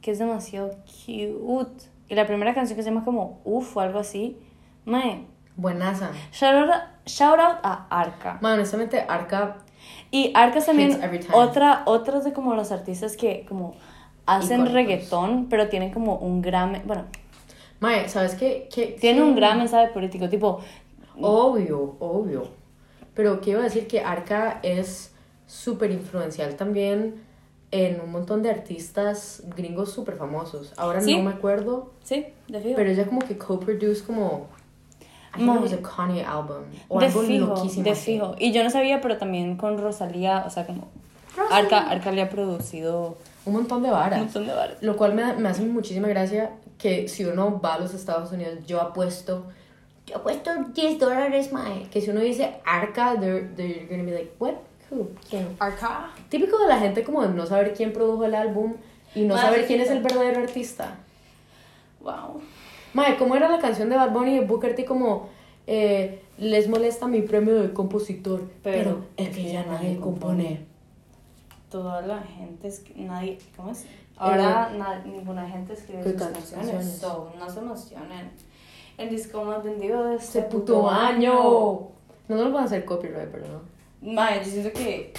que es demasiado cute. Y la primera canción que se llama como Uf o algo así. Mae, Buenaza. shout out, shout out a Arca. Man, honestamente, Arca. Y Arca también otra, otros de como los artistas que como hacen Icónicos. reggaetón, pero tienen como un gran, bueno, Mae, ¿sabes qué? ¿Qué- tiene un gran mensaje político, tipo, Obvio, obvio. Pero quiero decir que Arca es súper influencial también en un montón de artistas gringos súper famosos. Ahora Sí. no me acuerdo, sí, de fijo. pero ella como que co-produce como. I think it was a Kanye album. O de algo fijo, loquísimo. de así. fijo. Y yo no sabía, pero también con Rosalía, o sea, como Rosalía. Arca, Arca le ha producido Un montón de un varas. montón de varas. Lo cual me, me hace muchísima gracia que si uno va a los Estados Unidos, yo apuesto, yo apuesto 10 dólares, mae. Que si uno dice Arca, they're, they're gonna be like, what? Who? ¿Quién? Arca. Típico de la gente como de no saber quién produjo el álbum y no Mae, saber quién es el verdadero artista. Wow. Mae, ¿cómo era la canción de Bad Bunny de Booker T como eh, les molesta mi premio de compositor, pero, Pero el que ya nadie compone. Toda la gente es nadie, ¿cómo es? Ahora na- ninguna gente escribe ¿Qué sus can- canciones, canciones? so, no se emocionen. El disco más vendido de Este este puto año. No nos lo van a hacer copyright, pero no. Mae, yo siento que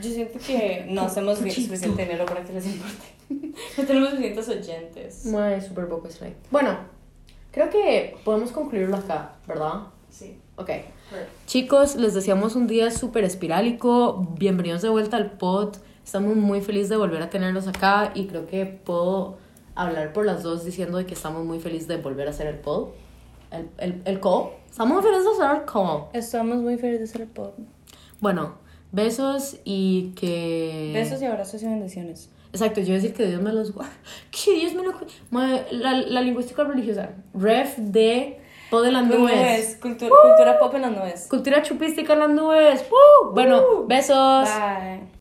yo siento que no hacemos bien suficiente dinero para que les importe. No tenemos suficientes oyentes. Mae, super poco slay. Bueno, creo que podemos concluirlo acá, ¿verdad? Sí. Ok. Chicos, les deseamos un día súper espirálico. Bienvenidos de vuelta al pod. Estamos muy felices de volver a tenerlos acá y creo que puedo hablar por las dos diciendo que estamos muy felices de volver a hacer el pod. El, el, el call. Estamos muy felices de hacer el call. Estamos muy felices de ser el pod. Bueno, besos y que... Besos y abrazos y bendiciones. Exacto, yo iba a decir que Dios me los guarde. Que Dios me lo cu- Mae, La, la lingüística religiosa. Ref de pod de las nubes. Cultura, cultura pop en las nubes. Cultura chupística en las nubes. ¡Woo! Bueno, besos. Bye.